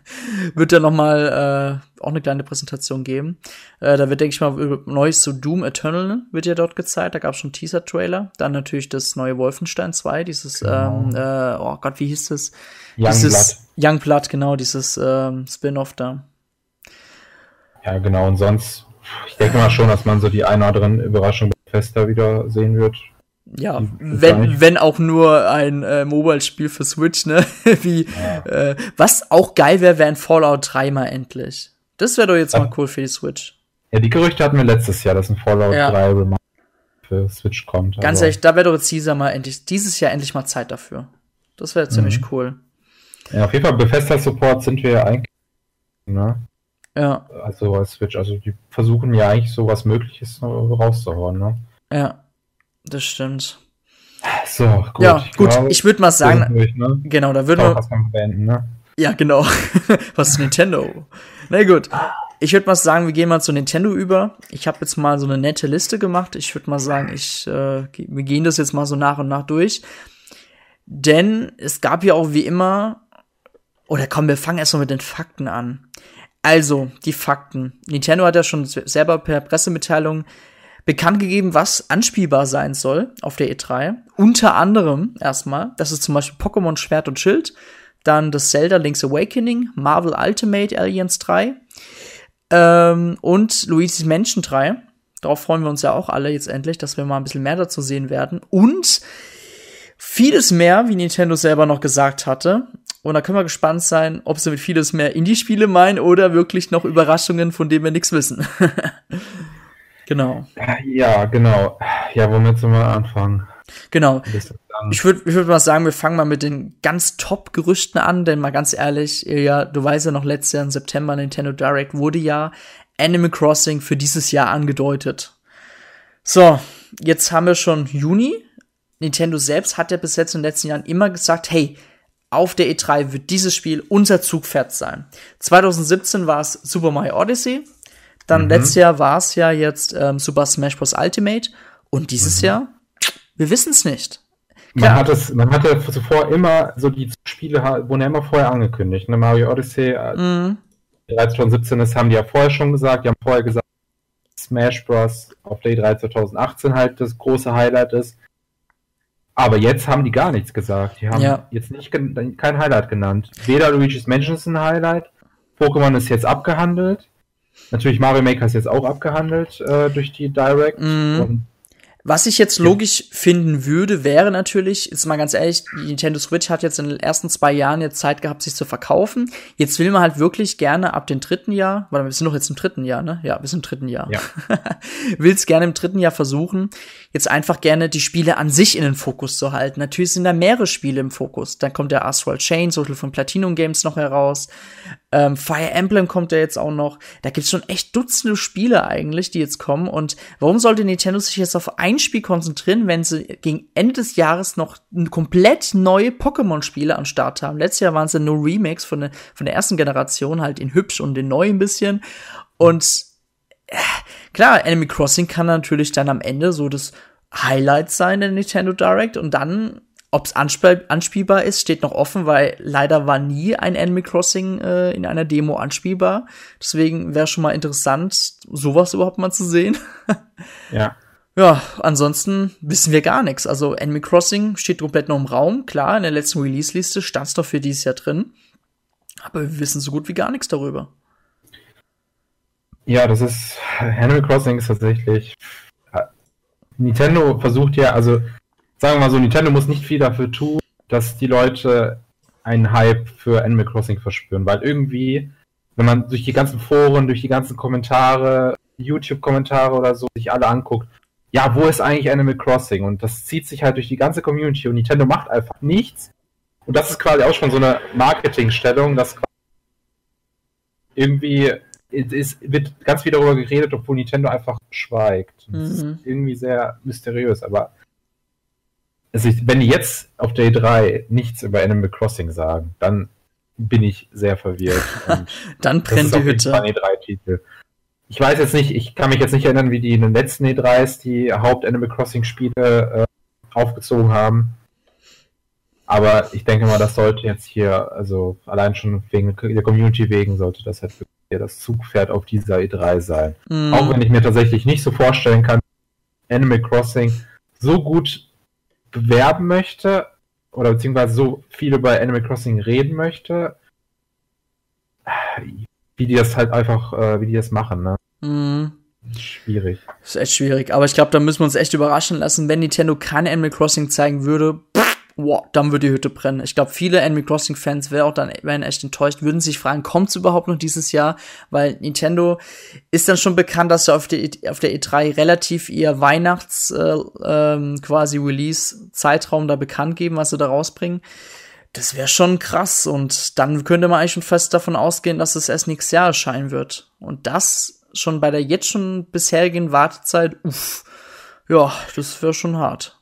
wird da noch mal äh, auch eine kleine Präsentation geben. Äh, da wird, denke ich mal, Neues zu Doom Eternal wird ja dort gezeigt. Da gab es schon Teaser-Trailer. Dann natürlich das neue Wolfenstein 2, dieses, genau. ähm, äh, oh Gott, wie hieß das? Young dieses Young Blood, genau, dieses ähm, Spin-off da. Ja, genau. Und sonst ich denke mal schon, dass man so die eine oder andere Überraschung Fester wieder sehen wird. Ja, wenn, wenn auch nur ein äh, Mobile-Spiel für Switch, ne? Wie, ja. äh, was auch geil wäre, wäre ein Fallout 3 mal endlich. Das wäre doch jetzt ja. mal cool für die Switch. Ja, die Gerüchte hatten wir letztes Jahr, dass ein Fallout ja. 3 Remaster für Switch kommt. Ganz ehrlich, da wäre doch jetzt dieser mal endlich, dieses Jahr endlich mal Zeit dafür. Das wäre ziemlich mhm. cool. Ja, auf jeden Fall Bethesda Support sind wir ja eigentlich, ne? Ja. Also als Switch, also die versuchen ja eigentlich so was Mögliches rauszuhauen, ne? Ja. Das stimmt. So, gut. Ja, gut, glaube, ich würde mal sagen, durch, ne? genau, da würden wir. Beenden, ne? Ja, genau. was ist Nintendo? Na gut. Ich würde mal sagen, wir gehen mal zu Nintendo über. Ich habe jetzt mal so eine nette Liste gemacht. Ich würde mal sagen, ich, äh, wir gehen das jetzt mal so nach und nach durch. Denn es gab ja auch wie immer, oder komm, wir fangen erstmal mit den Fakten an. Also, die Fakten. Nintendo hat ja schon selber per Pressemitteilung bekannt gegeben, was anspielbar sein soll auf der E3. Unter anderem erstmal, das ist zum Beispiel Pokémon Schwert und Schild, dann das Zelda Link's Awakening, Marvel Ultimate Alliance 3 ähm, und Luigi's Mansion 3. Darauf freuen wir uns ja auch alle jetzt endlich, dass wir mal ein bisschen mehr dazu sehen werden. Und vieles mehr, wie Nintendo selber noch gesagt hatte. Und da können wir gespannt sein, ob sie mit vieles mehr Indie-Spiele meinen oder wirklich noch Überraschungen, von denen wir nichts wissen. Genau. Ja, genau. Ja, womit sollen wir anfangen? Genau. Ich würde ich würd mal sagen, wir fangen mal mit den ganz Top-Gerüchten an, denn mal ganz ehrlich, ja, du weißt ja noch, letztes Jahr im September Nintendo Direct wurde ja Animal Crossing für dieses Jahr angedeutet. So, jetzt haben wir schon Juni. Nintendo selbst hat ja bis jetzt in den letzten Jahren immer gesagt, hey, auf der E3 wird dieses Spiel unser Zugpferd sein. 2017 war es Super Mario Odyssey, dann mhm. letztes Jahr war es ja jetzt ähm, Super Smash Bros. Ultimate und dieses mhm. Jahr, wir wissen es nicht. Klar. Man hat es, man hatte zuvor immer so die Spiele wurden ja immer vorher angekündigt. Ne? Mario Odyssey, äh, mhm. 2017 ist, haben die ja vorher schon gesagt. Die haben vorher gesagt, Smash Bros. auf Day 3 2018 halt das große Highlight ist. Aber jetzt haben die gar nichts gesagt. Die haben ja. jetzt nicht kein Highlight genannt. Weder Luigi's Mansion ist ein Highlight, Pokémon ist jetzt abgehandelt. Natürlich Mario Maker ist jetzt auch abgehandelt äh, durch die Direct. Mm. Was ich jetzt logisch finden würde, wäre natürlich, jetzt mal ganz ehrlich, die Nintendo Switch hat jetzt in den ersten zwei Jahren jetzt Zeit gehabt, sich zu verkaufen. Jetzt will man halt wirklich gerne ab dem dritten Jahr, weil wir sind doch jetzt im dritten Jahr, ne? Ja, wir sind im dritten Jahr. Ja. will es gerne im dritten Jahr versuchen, jetzt einfach gerne die Spiele an sich in den Fokus zu halten. Natürlich sind da mehrere Spiele im Fokus. Dann kommt der Astral Chain, so viel von Platinum Games noch heraus. Ähm, Fire Emblem kommt ja jetzt auch noch. Da gibt's schon echt Dutzende Spiele eigentlich, die jetzt kommen. Und warum sollte Nintendo sich jetzt auf ein Spiel konzentrieren, wenn sie gegen Ende des Jahres noch komplett neue Pokémon-Spiele am Start haben? Letztes Jahr waren es ja nur Remakes von der, von der ersten Generation, halt in hübsch und in neu ein bisschen. Und äh, klar, Enemy Crossing kann natürlich dann am Ende so das Highlight sein der Nintendo Direct und dann ob es anspiel anspielbar ist, steht noch offen, weil leider war nie ein Animal Crossing äh, in einer Demo anspielbar. Deswegen wäre schon mal interessant, sowas überhaupt mal zu sehen. ja. Ja, ansonsten wissen wir gar nichts. Also Animal Crossing steht komplett noch im Raum. Klar, in der letzten Release-Liste stand es doch für dieses Jahr drin. Aber wir wissen so gut wie gar nichts darüber. Ja, das ist Animal Crossing ist tatsächlich äh, Nintendo versucht ja, also sagen wir mal so, Nintendo muss nicht viel dafür tun, dass die Leute einen Hype für Animal Crossing verspüren, weil irgendwie, wenn man durch die ganzen Foren, durch die ganzen Kommentare, YouTube-Kommentare oder so sich alle anguckt, ja, wo ist eigentlich Animal Crossing? Und das zieht sich halt durch die ganze Community und Nintendo macht einfach nichts. Und das ist quasi auch schon so eine Marketingstellung, dass irgendwie es wird ganz viel darüber geredet, obwohl Nintendo einfach schweigt. Das mhm. ist irgendwie sehr mysteriös, aber also ich, wenn die jetzt auf Day 3 nichts über Animal Crossing sagen, dann bin ich sehr verwirrt. dann brennt die Hütte. E3-Titel. Ich weiß jetzt nicht, ich kann mich jetzt nicht erinnern, wie die in den letzten E3s die Haupt-Animal Crossing-Spiele äh, aufgezogen haben. Aber ich denke mal, das sollte jetzt hier, also allein schon wegen der Community wegen, sollte das halt wirklich das Zugpferd auf dieser E3 sein. Mm. Auch wenn ich mir tatsächlich nicht so vorstellen kann, Animal Crossing so gut bewerben möchte oder beziehungsweise so viel über Animal Crossing reden möchte, wie die das halt einfach, äh, wie die das machen, ne? Mhm. Schwierig. ist echt schwierig. Aber ich glaube, da müssen wir uns echt überraschen lassen. Wenn Nintendo kein Animal Crossing zeigen würde, wow, dann würde die Hütte brennen. Ich glaube, viele Animal Crossing Fans wären auch dann wären echt enttäuscht, würden sich fragen, kommt es überhaupt noch dieses Jahr? Weil Nintendo ist dann schon bekannt, dass sie auf der, auf der E3 relativ ihr Weihnachts äh, ähm, quasi Release Zeitraum da bekannt geben, was sie da rausbringen. Das wäre schon krass und dann könnte man eigentlich schon fest davon ausgehen, dass es erst nächstes Jahr erscheinen wird. Und das schon bei der jetzt schon bisherigen Wartezeit, uff, ja, das wäre schon hart.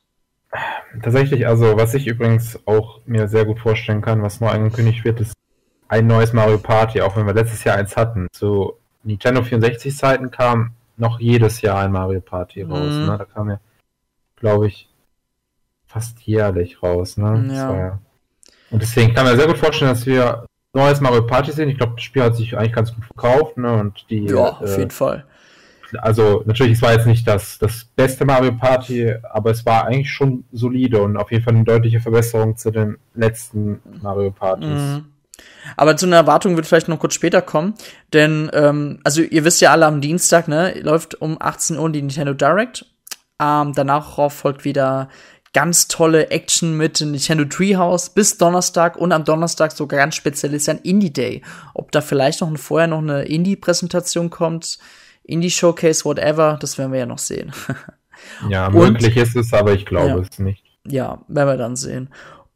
Tatsächlich, also was ich übrigens auch mir sehr gut vorstellen kann, was neu angekündigt wird, ist ein neues Mario Party, auch wenn wir letztes Jahr eins hatten. Zu Nintendo 64 Zeiten kam noch jedes Jahr ein Mario Party raus. Mhm. Ne? Da kam ja, glaube ich, fast jährlich raus. Ne? Ja. ja. Und deswegen kann man sehr gut vorstellen, dass wir neues Mario Party sehen. Ich glaube, das Spiel hat sich eigentlich ganz gut verkauft. Ne? Und die, Ja, auf äh, jeden Fall. Also natürlich, es war jetzt nicht das, das beste Mario Party, aber es war eigentlich schon solide und auf jeden Fall eine deutliche Verbesserung zu den letzten Mario Partys. Mhm. Aber zu einer Erwartung wird vielleicht noch kurz später kommen, denn ähm, also ihr wisst ja alle am Dienstag, ne, läuft um 18 Uhr die Nintendo Direct. Ähm, danach folgt wieder ganz tolle Action mit dem Nintendo Treehouse bis Donnerstag und am Donnerstag sogar ganz speziell ist ein Indie Day. Ob da vielleicht noch vorher noch eine Indie Präsentation kommt, Indie Showcase, whatever, das werden wir ja noch sehen. Ja, Und- möglich ist es, aber ich glaube Ja. es nicht. ja, werden wir dann sehen.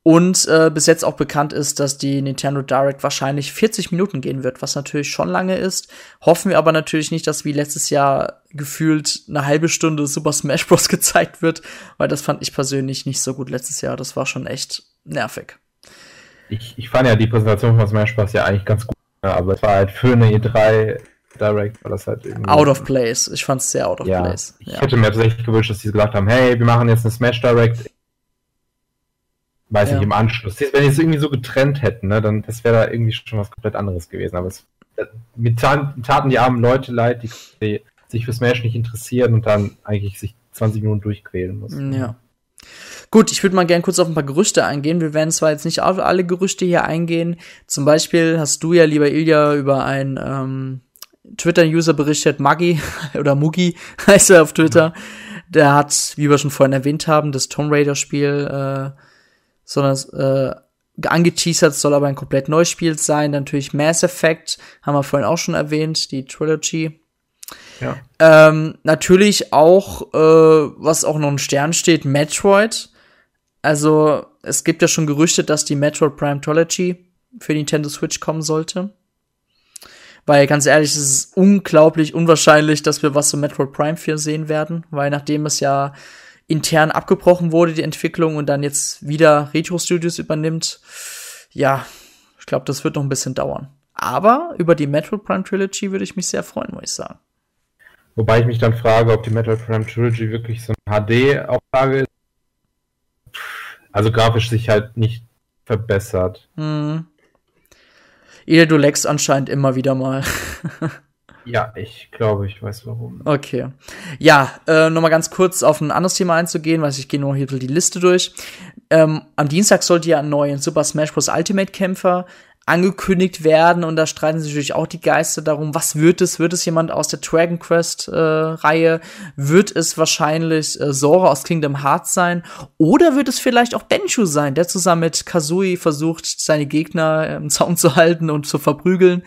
Und äh, bis jetzt auch bekannt ist, dass die Nintendo Direct wahrscheinlich 40 Minuten gehen wird, was natürlich schon lange ist. Hoffen wir aber natürlich nicht, dass wie letztes Jahr gefühlt eine halbe Stunde Super Smash Bros. gezeigt wird, weil das fand ich persönlich nicht so gut letztes Jahr. Das war schon echt nervig. Ich, ich fand ja die Präsentation von Smash Bros. ja eigentlich ganz gut, aber es war halt für eine E3 Direct, war das halt irgendwie. Out of place. Ich fand's sehr out of ja, place. Ich Ja. hätte mir tatsächlich gewünscht, dass die gesagt haben, hey, wir machen jetzt eine Smash Direct. Weiß Ja. nicht, im Anschluss. Wenn die es irgendwie so getrennt hätten, ne, dann das wäre da irgendwie schon was komplett anderes gewesen. Aber es mir taten, die armen Leute leid, die, die sich für Smash nicht interessieren und dann eigentlich sich 20 Minuten durchquälen mussten. Ja. Gut, ich würde mal gern kurz auf ein paar Gerüchte eingehen. Wir werden zwar jetzt nicht auf alle Gerüchte hier eingehen. Zum Beispiel hast du ja, lieber Ilja, über einen ähm, Twitter-User berichtet, Maggi oder Mugi heißt er auf Twitter. Der hat, wie wir schon vorhin erwähnt haben, das Tomb Raider-Spiel äh, sondern äh, angeteasert, soll aber ein komplett neues Spiel sein. Dann natürlich Mass Effect, haben wir vorhin auch schon erwähnt, die Trilogy. Ja. Ähm, natürlich auch, äh, was auch noch ein Stern steht, Metroid. Also, es gibt ja schon Gerüchte, dass die Metroid Prime Trilogy für Nintendo Switch kommen sollte. Weil ganz ehrlich, es ist unglaublich unwahrscheinlich, dass wir was zu Metroid Prime 4 sehen werden, weil nachdem es ja intern abgebrochen wurde, die Entwicklung, und dann jetzt wieder Retro Studios übernimmt, ja, ich glaube, das wird noch ein bisschen dauern. Aber über die Metroid Prime Trilogy würde ich mich sehr freuen, muss ich sagen. Wobei ich mich dann frage, ob die Metal Prime Trilogy wirklich so eine HD-Auflage ist. Also grafisch sich halt nicht verbessert. Hm. Ihr, du leckst anscheinend immer wieder mal. Ja, ich glaube, ich weiß warum. Okay. Ja, äh, nochmal ganz kurz auf ein anderes Thema einzugehen, weil ich gehe nur hier die Liste durch. Ähm, am Dienstag sollte ja ein neuer Super Smash Bros. Ultimate Kämpfer angekündigt werden und da streiten sich natürlich auch die Geister darum, was wird es? Wird es jemand aus der Dragon Quest äh, Reihe? Wird es wahrscheinlich äh, Sora aus Kingdom Hearts sein? Oder wird es vielleicht auch Benshu sein, der zusammen mit Kazooie versucht, seine Gegner im Zaun zu halten und zu verprügeln?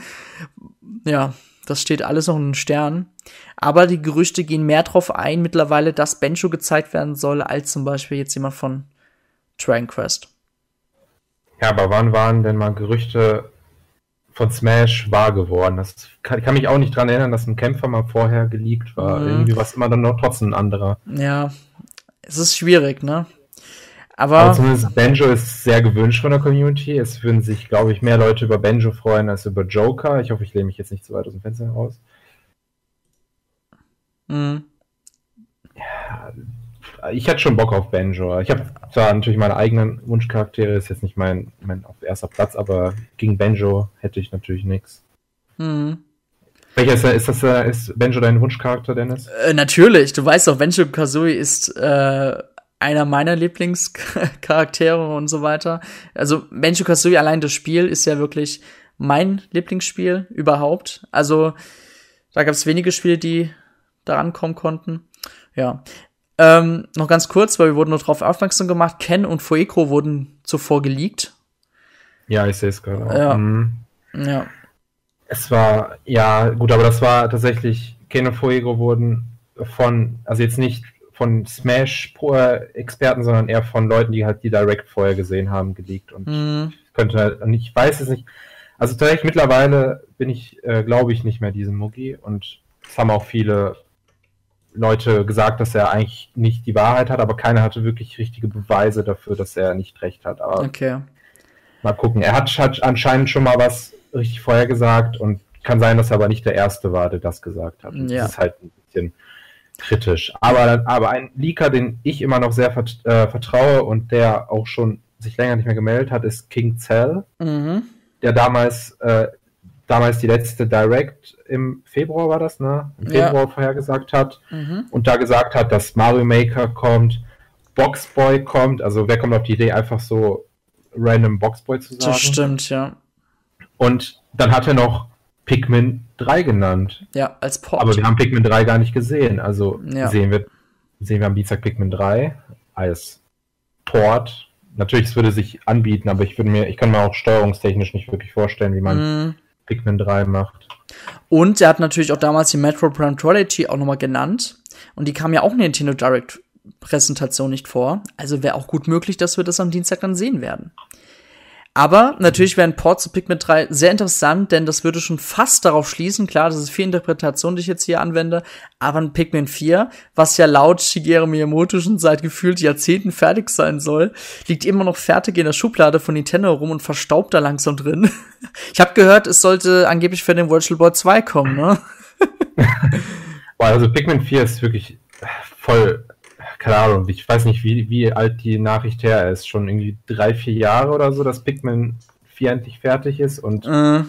Ja, das steht alles noch in den Sternen. Aber die Gerüchte gehen mehr drauf ein mittlerweile, dass Benjo gezeigt werden soll, als zum Beispiel jetzt jemand von Dragon Quest. Ja, aber wann waren denn mal Gerüchte von Smash wahr geworden? Das kann, ich kann mich auch nicht dran erinnern, dass ein Kämpfer mal vorher geleakt war. Mhm. Irgendwie war es immer dann noch trotzdem ein anderer. Ja, es ist schwierig, ne? Aber Aber zumindest Benjo ist sehr gewünscht von der Community. Es würden sich, glaube ich, mehr Leute über Benjo freuen als über Joker. Ich hoffe, ich lehne mich jetzt nicht zu weit aus dem Fenster heraus. mh, Ich hätte schon Bock auf Benjo. Ich habe zwar natürlich meine eigenen Wunschcharaktere, ist jetzt nicht mein, mein auf erster Platz, aber gegen Benjo hätte ich natürlich nichts. mh. Welcher ist, ist das? äh, Ist Benjo dein Wunschcharakter, Dennis? Äh, natürlich, du weißt doch, Benjo Kazooie ist äh, einer meiner Lieblingscharaktere und so weiter. Also Benjo Kazooie allein das Spiel ist ja wirklich mein Lieblingsspiel überhaupt. Also da gab es wenige Spiele, die da rankommen konnten. Ja. Ähm, noch ganz kurz, weil wir wurden nur darauf aufmerksam gemacht, Ken und Fueco wurden zuvor geleakt. Ja, ich sehe es gerade. Ja. Mhm. Ja. Es war, ja, gut, aber das war tatsächlich, Ken und Fuego wurden von, also jetzt nicht von Smash-Experten, sondern eher von Leuten, die halt die Direct vorher gesehen haben, geleakt. Und Mhm. ich könnte halt, und ich weiß es nicht. Also tatsächlich mittlerweile bin ich, äh, glaube ich, nicht mehr diesen Mugi und es haben auch viele Leute gesagt, dass er eigentlich nicht die Wahrheit hat, aber keiner hatte wirklich richtige Beweise dafür, dass er nicht recht hat. Aber Okay. mal gucken. Er hat, hat anscheinend schon mal was richtig vorher gesagt und kann sein, dass er aber nicht der Erste war, der das gesagt hat. Ja. Das ist halt ein bisschen kritisch. Aber, aber ein Leaker, den ich immer noch sehr vert, äh, vertraue und der auch schon sich länger nicht mehr gemeldet hat, ist King Cell, Mhm. der damals, äh, damals die letzte Direct im Februar war das, ne? Im Ja. Februar vorhergesagt hat Mhm. und da gesagt hat, dass Mario Maker kommt, Boxboy kommt. Also wer kommt auf die Idee, einfach so random Boxboy zu sagen? Das stimmt, ja. Und dann hat er noch Pikmin 3 genannt. Ja, als Port. Aber wir haben Pikmin 3 gar nicht gesehen. Also Ja. sehen, wir, sehen wir am Dienstag Pikmin 3 als Port. Natürlich, es würde sich anbieten, aber ich würde mir, ich kann mir auch steuerungstechnisch nicht wirklich vorstellen, wie man Mhm. Pikmin 3 macht. Und er hat natürlich auch damals die Metro Prime Trilogy auch nochmal genannt. Und die kam ja auch in der Nintendo Direct Präsentation nicht vor. Also wäre auch gut möglich, dass wir das am Dienstag dann sehen werden. Aber natürlich wäre ein Port zu Pikmin 3 sehr interessant, denn das würde schon fast darauf schließen, klar, das ist viel Interpretation, die ich jetzt hier anwende, aber ein Pikmin 4, was ja laut Shigeru Miyamoto schon seit gefühlt Jahrzehnten fertig sein soll, liegt immer noch fertig in der Schublade von Nintendo rum und verstaubt da langsam drin. Ich habe gehört, es sollte angeblich für den Virtual Boy 2 kommen, ne? Also Pikmin 4 ist wirklich voll, keine Ahnung, ich weiß nicht, wie, wie alt die Nachricht her ist. Schon irgendwie drei, vier Jahre oder so, dass Pikmin 4 endlich fertig ist und Äh,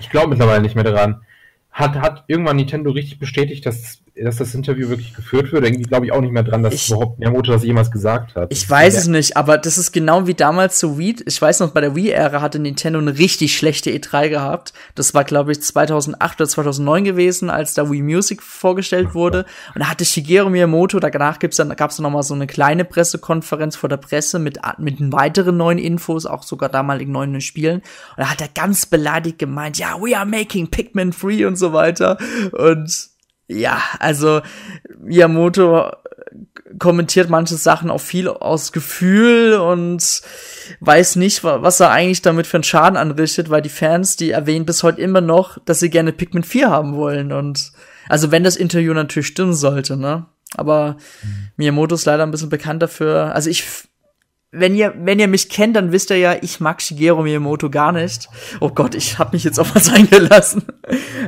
ich glaube mittlerweile nicht mehr daran. Hat, hat irgendwann Nintendo richtig bestätigt, dass, dass das Interview wirklich geführt wird? Irgendwie glaube ich auch nicht mehr dran, dass Ich- überhaupt Miyamoto das jemals gesagt hat. ich weiß es nicht, aber das ist genau wie damals zu Wii. Ich weiß noch, bei der Wii-Ära hatte Nintendo eine richtig schlechte E3 gehabt. Das war, glaube ich, 2008 oder 2009 gewesen, als da Wii Music vorgestellt wurde. Und da hatte Shigeru Miyamoto, danach gibt's dann, gab's dann noch mal so eine kleine Pressekonferenz vor der Presse mit, mit weiteren neuen Infos, auch sogar damaligen neuen Spielen. Und da hat er ganz beleidigt gemeint, ja, we are making Pikmin free und so weiter. Und ja, also Miyamoto kommentiert manche Sachen auch viel aus Gefühl und weiß nicht, wa- was er eigentlich damit für einen Schaden anrichtet, weil die Fans, die erwähnen bis heute immer noch, dass sie gerne Pikmin 4 haben wollen und also wenn das Interview natürlich stimmen sollte, ne? Aber Miyamoto ist leider ein bisschen bekannt dafür. Also ich wenn ihr, wenn ihr mich kennt, dann wisst ihr ja, ich mag Shigeru Miyamoto gar nicht. Oh Gott, ich habe mich jetzt auf was eingelassen.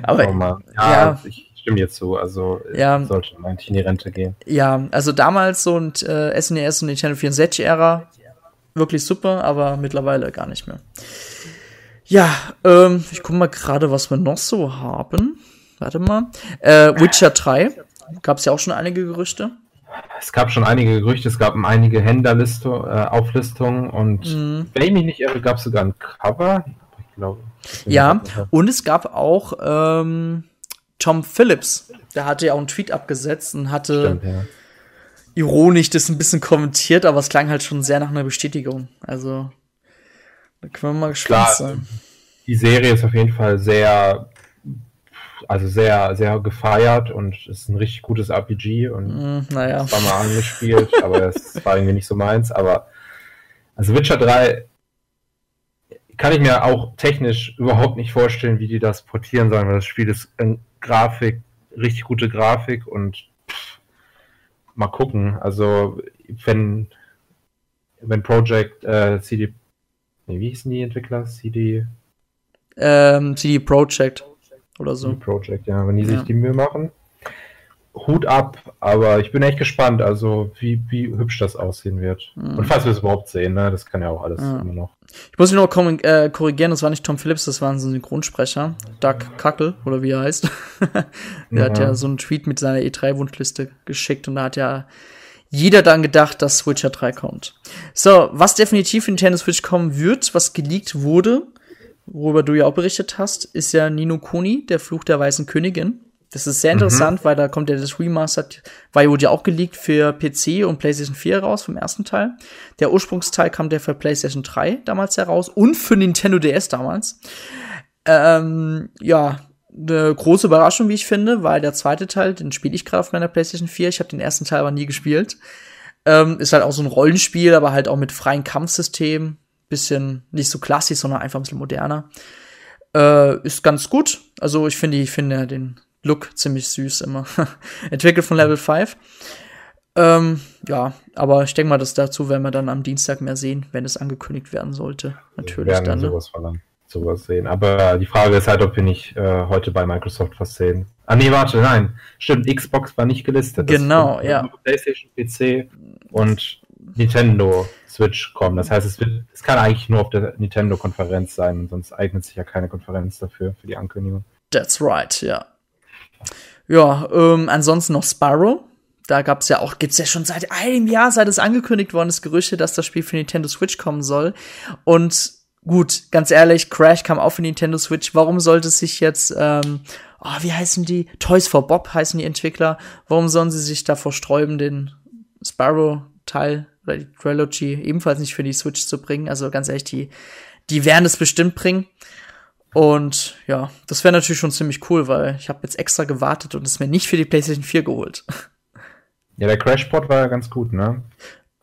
Aber Oh. Ja, Ja. ich stimme dir zu. Also Ja. ja. sollte eigentlich in die Rente gehen. Ja, also damals so ein äh, SNES und Nintendo 64-Ära wirklich super, aber mittlerweile gar nicht mehr. Ja, ähm, ich guck mal gerade, was wir noch so haben. Warte mal. Äh, Witcher 3. Gab's ja auch schon einige Gerüchte. Es gab schon einige Gerüchte, es gab einige Händlerlistungen, äh, Auflistungen und Mhm. wenn ich mich nicht irre, gab es sogar ein Cover. Ich glaube. Ja, und es gab auch ähm, Tom Phillips. Der hatte ja auch einen Tweet abgesetzt und hatte Stimmt, ja. ironisch das ein bisschen kommentiert, aber es klang halt schon sehr nach einer Bestätigung. Also, da können wir mal gespannt Klar. sein. Die Serie ist auf jeden Fall sehr, also sehr, sehr gefeiert und es ist ein richtig gutes RPG und Hm, naja. zwar mal angespielt, aber es war irgendwie nicht so meins. Aber also Witcher 3 kann ich mir auch technisch überhaupt nicht vorstellen, wie die das portieren sollen, weil das Spiel ist in Grafik, richtig gute Grafik und pff, mal gucken. Also wenn wenn Project äh, CD nee, wie hießen die Entwickler? CD Ähm, CD Projekt oder so. Project, ja, wenn die Ja. sich die Mühe machen. Hut ab, aber ich bin echt gespannt, also wie, wie hübsch das aussehen wird. Und falls wir es überhaupt sehen, ne, das kann ja auch alles Ja. immer noch. Ich muss mich noch äh, korrigieren, das war nicht Tom Phillips, das war ein Synchronsprecher. Doug Kackel, oder wie er heißt. Der hat Ja. ja so einen Tweet mit seiner E3-Wunschliste geschickt und da hat ja jeder dann gedacht, dass Witcher 3 kommt. So, was definitiv in Nintendo Switch kommen wird, was geleakt wurde, worüber du ja auch berichtet hast, ist ja Nino Kuni, der Fluch der Weißen Königin. Das ist sehr interessant, mhm. weil da kommt ja das Remastered, war ja auch geleakt für PC und PlayStation 4 raus vom ersten Teil. Der Ursprungsteil kam der für PlayStation 3 damals heraus und für Nintendo DS damals. Ähm, ja, eine große Überraschung, wie ich finde, weil der zweite Teil, den spiele ich gerade auf meiner PlayStation 4. Ich habe den ersten Teil aber nie gespielt. Ähm, ist halt auch so ein Rollenspiel, aber halt auch mit freiem Kampfsystem. Bisschen nicht so klassisch, sondern einfach ein bisschen moderner. Äh, ist ganz gut. Also ich finde, ich finde den Look ziemlich süß immer. Entwickelt von Level 5. Ähm, ja, aber ich denke mal, dass dazu werden wir dann am Dienstag mehr sehen, wenn es angekündigt werden sollte. Natürlich wir dann. Ne? Sowas, verlangen, sowas sehen. Aber die Frage ist halt, ob wir nicht äh, heute bei Microsoft was sehen. Ah, nee, warte, nein. Stimmt, Xbox war nicht gelistet. Genau, ja. PlayStation, PC und Nintendo Switch kommen. Das heißt, es, wird, es kann eigentlich nur auf der Nintendo-Konferenz sein, sonst eignet sich ja keine Konferenz dafür, für die Ankündigung. That's right, ja. Ja, ähm, ansonsten noch Spyro. Da gab's ja auch, gibt's ja schon seit einem Jahr, seit es angekündigt worden ist, Gerüchte, dass das Spiel für Nintendo Switch kommen soll. Und gut, ganz ehrlich, Crash kam auch für Nintendo Switch. Warum sollte es sich jetzt, ähm, oh, wie heißen die? Toys for Bob heißen die Entwickler. Warum sollen sie sich davor sträuben, den Spyro-Teil oder die Trilogy ebenfalls nicht für die Switch zu bringen? Also ganz ehrlich, die, die werden es bestimmt bringen. Und ja, das wäre natürlich schon ziemlich cool, weil ich habe jetzt extra gewartet und es mir nicht für die PlayStation 4 geholt. Ja, der Crash-Port war ja ganz gut, ne?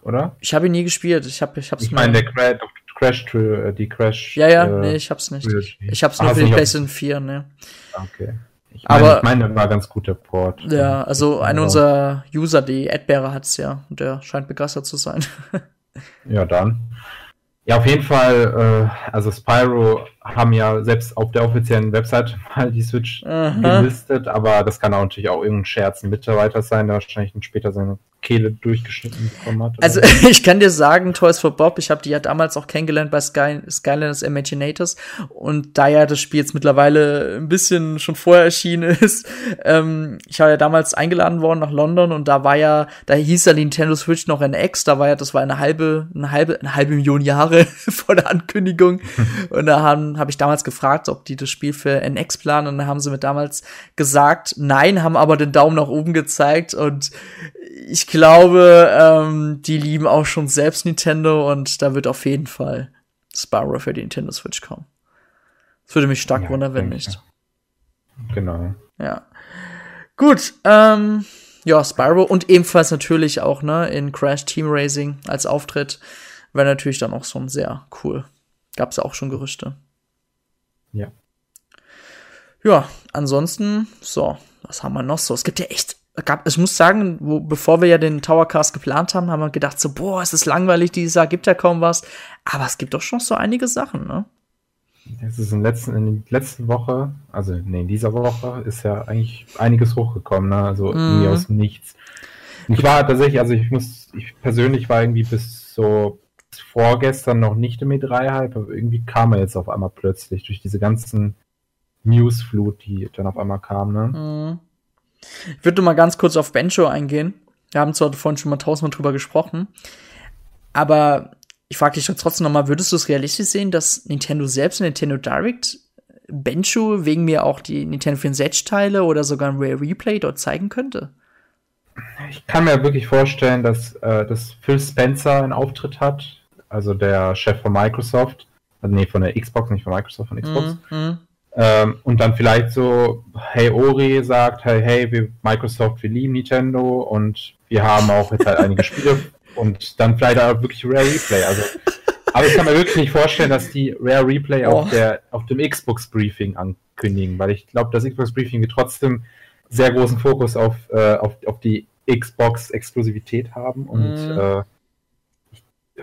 Oder? Ich habe ihn nie gespielt. Ich habe ich hab's Ich meine, der Crash, Crash äh, die Crash Ja, ja, äh, nee, ich hab's nicht. Ich hab's nur ah, für die PlayStation 4, ne. Okay. Ich meine, Aber, ich meine, war ganz guter Port. Ja, also ein unserer User, die Adbearer hat's ja und der scheint begeistert zu sein. ja, dann. Ja, auf jeden Fall, äh, also Spyro haben ja selbst auf der offiziellen Website mal die Switch Aha. gelistet, aber das kann auch natürlich auch irgendein Scherz ein Mitarbeiter sein, der wahrscheinlich dann später seine Kehle durchgeschnitten bekommen hat. Also ich kann dir sagen, Toys for Bob, ich habe die ja damals auch kennengelernt bei Sky, Skylanders Imaginators. Und da ja das Spiel jetzt mittlerweile ein bisschen schon vorher erschienen ist, ähm, ich war ja damals eingeladen worden nach London und da war ja, da hieß ja Nintendo Switch noch NX, da war ja, das war eine halbe, eine halbe, eine halbe Million Jahre vor der Ankündigung. Und da haben habe ich damals gefragt, ob die das Spiel für NX planen. Und dann haben sie mir damals gesagt, nein, haben aber den Daumen nach oben gezeigt. Und ich glaube, ähm, die lieben auch schon selbst Nintendo und da wird auf jeden Fall Spyro für die Nintendo Switch kommen. Das würde mich stark ja, wundern, wenn nicht. Genau. Ja. Gut, ähm, ja, Spyro und ebenfalls natürlich auch, ne, in Crash Team Racing als Auftritt wäre natürlich dann auch schon sehr cool. Gab's ja auch schon Gerüchte. Ja. Ja, ansonsten, so, was haben wir noch so? Es gibt ja echt, gab, ich muss sagen, wo, bevor wir ja den Towercast geplant haben, haben wir gedacht so, boah, es ist langweilig dieses Jahr, gibt ja kaum was. Aber es gibt doch schon so einige Sachen, ne? Es ist in, letzten, in der letzten Woche, also nee, in dieser Woche ist ja eigentlich einiges hochgekommen, ne? Also mm. irgendwie aus nichts. Ich war tatsächlich, also ich muss, ich persönlich war irgendwie bis so vorgestern noch nicht im E3-Hype, aber irgendwie kam er jetzt auf einmal plötzlich durch diese ganzen Newsflut, die dann auf einmal kam, ne? Mhm. Ich würde mal ganz kurz auf Bencho eingehen. Wir haben zwar vorhin schon mal tausendmal drüber gesprochen, aber ich frage dich trotzdem noch mal, würdest du es realistisch sehen, dass Nintendo selbst in Nintendo Direct Bencho wegen mir auch die Nintendo 64-Teile oder sogar ein Rare Replay dort zeigen könnte? Ich kann mir wirklich vorstellen, dass, äh, dass Phil Spencer einen Auftritt hat, also der Chef von Microsoft, also nee, von der Xbox, nicht von Microsoft, von Xbox. Mm -hmm. Ähm, und dann vielleicht so, hey Ori sagt, hey, hey, wir Microsoft, wir lieben Nintendo und wir haben auch jetzt halt einige Spiele und dann vielleicht auch wirklich Rare Replay. Also, aber ich kann mir wirklich nicht vorstellen, dass die Rare Replay oh. auf, der, auf dem Xbox Briefing ankündigen, weil ich glaube, das Xbox Briefing wird trotzdem sehr großen Fokus auf, äh, auf, auf die Xbox-Exklusivität haben und mhm. äh,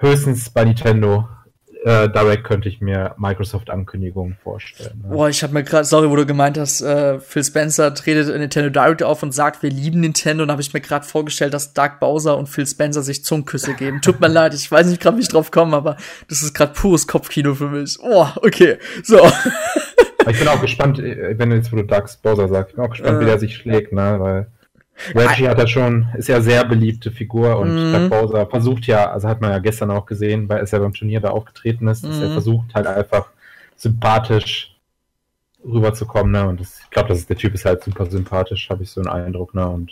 höchstens bei Nintendo äh, Direct könnte ich mir Microsoft-Ankündigungen vorstellen. Ne? Boah, ich habe mir gerade, sorry, wo du gemeint hast, äh, Phil Spencer tretet in Nintendo Direct auf und sagt, wir lieben Nintendo. Und habe ich mir gerade vorgestellt, dass Doug Bowser und Phil Spencer sich Zungenküsse geben. Tut mir leid, ich weiß nicht gerade, wie ich drauf komme, aber das ist gerade pures Kopfkino für mich. Oh, okay, so. Ich bin auch gespannt, äh, wenn du jetzt, wo du Doug Bowser sagst, ich bin auch gespannt, äh, wie der sich schlägt, ne, weil Reggie hat ja schon, ist ja sehr beliebte Figur und mhm. Bowser versucht ja, also hat man ja gestern auch gesehen, weil er ja beim Turnier da aufgetreten ist, dass er mhm. versucht halt einfach sympathisch rüberzukommen, ne? Und das, ich glaube, das ist, der Typ ist halt super sympathisch, habe ich so einen Eindruck, ne? Und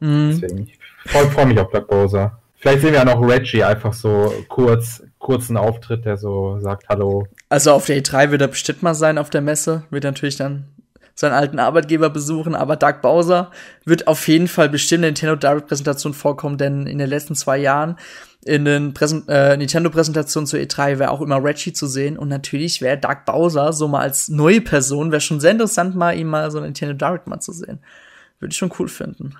mhm. deswegen, ich freue freu mich auf Black Bowser. Vielleicht sehen wir ja noch Reggie einfach so kurz, kurzen Auftritt, der so sagt Hallo. Also auf der E3 wird er bestimmt mal sein auf der Messe, wird natürlich dann seinen alten Arbeitgeber besuchen, aber Doug Bowser wird auf jeden Fall bestimmt in Nintendo Direct Präsentation vorkommen, denn in den letzten zwei Jahren in den Präsent äh, Nintendo-Präsentationen zur E3 wäre auch immer Reggie zu sehen und natürlich wäre Doug Bowser so mal als neue Person, wäre schon sehr interessant, mal ihn mal so eine Nintendo Direct mal zu sehen. Würde ich schon cool finden.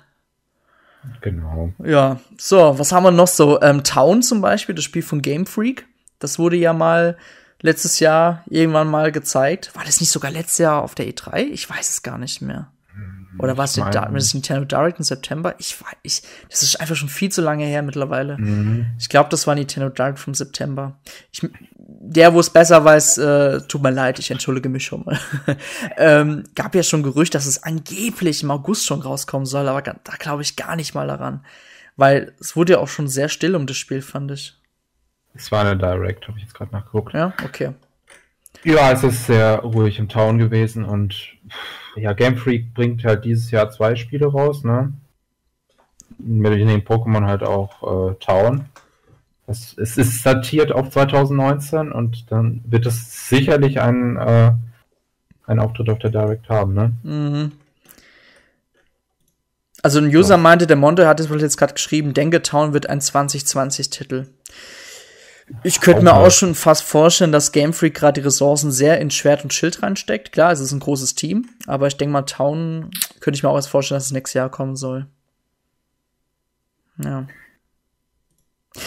Genau. Ja, so, was haben wir noch so? Ähm, Town zum Beispiel, das Spiel von Game Freak. Das wurde ja mal letztes Jahr irgendwann mal gezeigt. War das nicht sogar letztes Jahr auf der E3? Ich weiß es gar nicht mehr. Oder war es das Nintendo Direct im September? Ich weiß, ich, das ist einfach schon viel zu lange her mittlerweile. Mhm. Ich glaube, das war Nintendo Direct vom September. Ich, der, wo es besser weiß, äh, tut mir leid, ich entschuldige mich schon mal. ähm, gab ja schon Gerücht, dass es angeblich im August schon rauskommen soll, aber da glaube ich gar nicht mal daran. Weil es wurde ja auch schon sehr still um das Spiel, fand ich. Es war eine Direct, habe ich jetzt gerade nachgeguckt. Ja, okay. Ja, es ist sehr ruhig im Town gewesen und ja, Game Freak bringt halt dieses Jahr zwei Spiele raus, ne? Mit den Pokémon halt auch äh, Town. Es, es, ist datiert auf 2019 und dann wird es sicherlich einen, äh, einen Auftritt auf der Direct haben, ne? Mhm. Also ein User ja. meinte, der Monte hat es wohl jetzt gerade geschrieben, Denke Town wird ein 2020-Titel. Ich könnte mir auch schon fast vorstellen, dass Game Freak gerade die Ressourcen sehr in Schwert und Schild reinsteckt. Klar, es ist ein großes Team, aber ich denke mal, Town könnte ich mir auch erst vorstellen, dass es nächstes Jahr kommen soll. Ja.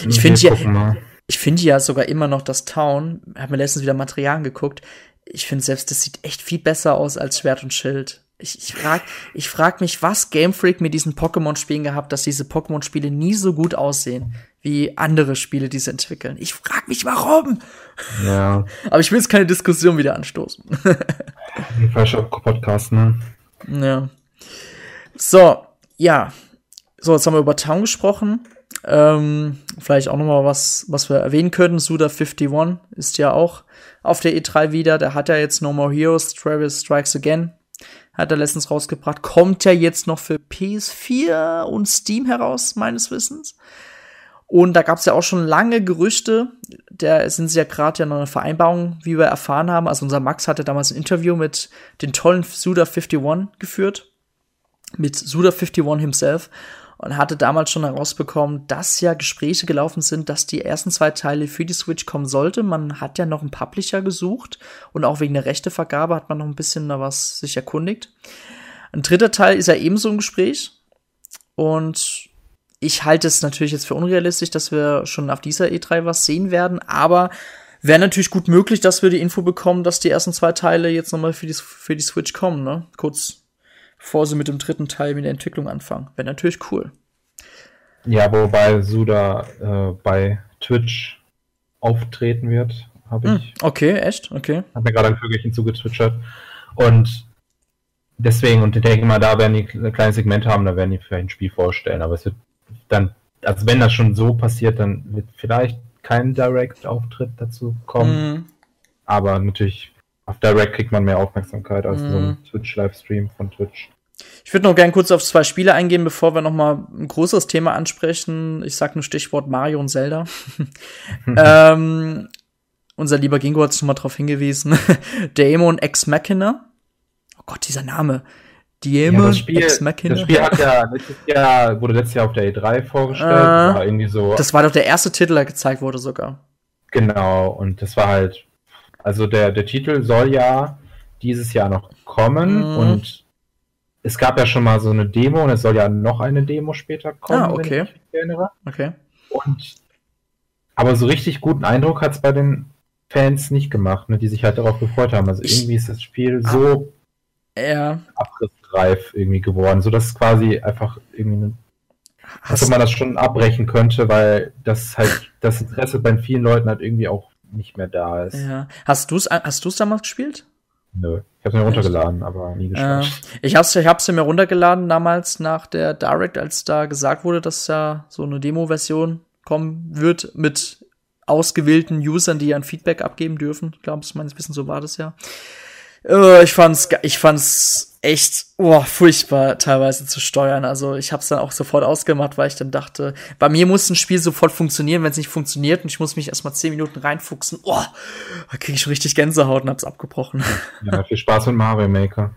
Ich finde ja, ich finde ja sogar immer noch das Town, habe mir letztens wieder Material geguckt. Ich finde selbst, das sieht echt viel besser aus als Schwert und Schild. Ich, ich frage ich frag mich, was Game Freak mit diesen Pokémon-Spielen gehabt, dass diese Pokémon-Spiele nie so gut aussehen wie andere Spiele, die sie entwickeln. Ich frage mich, warum. Ja. Aber ich will jetzt keine Diskussion wieder anstoßen. Ein falscher Podcast, ne? Ja. So, ja. So, jetzt haben wir über Town gesprochen. Ähm, vielleicht auch noch mal was, was wir erwähnen können. Suda51 ist ja auch auf der E3 wieder. Der hat ja jetzt No More Heroes, Travis Strikes Again. Hat er letztens rausgebracht. Kommt ja jetzt noch für PS4 und Steam heraus, meines Wissens. Und da gab es ja auch schon lange Gerüchte. Da sind sie ja gerade ja noch eine Vereinbarung, wie wir erfahren haben. Also unser Max hatte damals ein Interview mit den tollen Suda51 geführt. Mit Suda51 himself. Und hatte damals schon herausbekommen, dass ja Gespräche gelaufen sind, dass die ersten zwei Teile für die Switch kommen sollte. Man hat ja noch einen Publisher gesucht. Und auch wegen der Rechtevergabe hat man noch ein bisschen da was sich erkundigt. Ein dritter Teil ist ja ebenso im Gespräch. Und ich halte es natürlich jetzt für unrealistisch, dass wir schon auf dieser E3 was sehen werden, aber wäre natürlich gut möglich, dass wir die Info bekommen, dass die ersten zwei Teile jetzt nochmal für die, für die Switch kommen, ne? Kurz bevor sie mit dem dritten Teil mit der Entwicklung anfangen. Wäre natürlich cool. Ja, wobei Suda äh, bei Twitch auftreten wird, habe hm, ich. Okay, echt? Okay. Hat mir gerade ein Vögelchen zugetwitchert. Und deswegen, und ich denke mal, da werden die kleine Segmente haben, da werden die vielleicht ein Spiel vorstellen, aber es wird dann, also wenn das schon so passiert, dann wird vielleicht kein Direct-Auftritt dazu kommen. Mhm. Aber natürlich, auf Direct kriegt man mehr Aufmerksamkeit als mhm. so ein mhm. Twitch-Livestream von Twitch. Ich würde noch gern kurz auf zwei Spiele eingehen, bevor wir noch mal ein großes Thema ansprechen. Ich sag nur Stichwort Mario und Zelda. ähm, unser lieber Gingo hat schon mal darauf hingewiesen. Daemon Ex Machina. Oh Gott, dieser Name. Diemon ja, das Spiel. Das Spiel hat ja letztes Jahr, wurde letztes Jahr auf der E3 vorgestellt. Äh, war irgendwie so. Das war doch der erste Titel, der gezeigt wurde sogar. Genau, und das war halt, also der, der Titel soll ja dieses Jahr noch kommen mhm. und es gab ja schon mal so eine Demo und es soll ja noch eine Demo später kommen, ah, okay. wenn ich mich erinnere. Okay. Und aber so richtig guten Eindruck hat es bei den Fans nicht gemacht, ne, die sich halt darauf gefreut haben. Also irgendwie ist das Spiel so ja. abrissreif irgendwie geworden, so dass quasi einfach irgendwie eine, also man das schon abbrechen könnte, weil das halt das Interesse bei vielen Leuten halt irgendwie auch nicht mehr da ist. Ja. Hast du es hast du's damals gespielt? Nö. Ich habe mir runtergeladen, aber nie gespielt. Äh, ich hab's, ich hab's mir runtergeladen damals nach der Direct, als da gesagt wurde, dass ja so eine Demo-Version kommen wird mit ausgewählten Usern, die ja ein Feedback abgeben dürfen. Ich glaube, meines Wissens so war das ja. Uh, ich fand's, ich fand's echt oh, furchtbar teilweise zu steuern. Also ich habe es dann auch sofort ausgemacht, weil ich dann dachte, bei mir muss ein Spiel sofort funktionieren. Wenn es nicht funktioniert und ich muss mich erstmal zehn Minuten reinfuchsen, oh, da kriege ich schon richtig Gänsehaut und hab's abgebrochen. Ja, viel Spaß mit Mario Maker.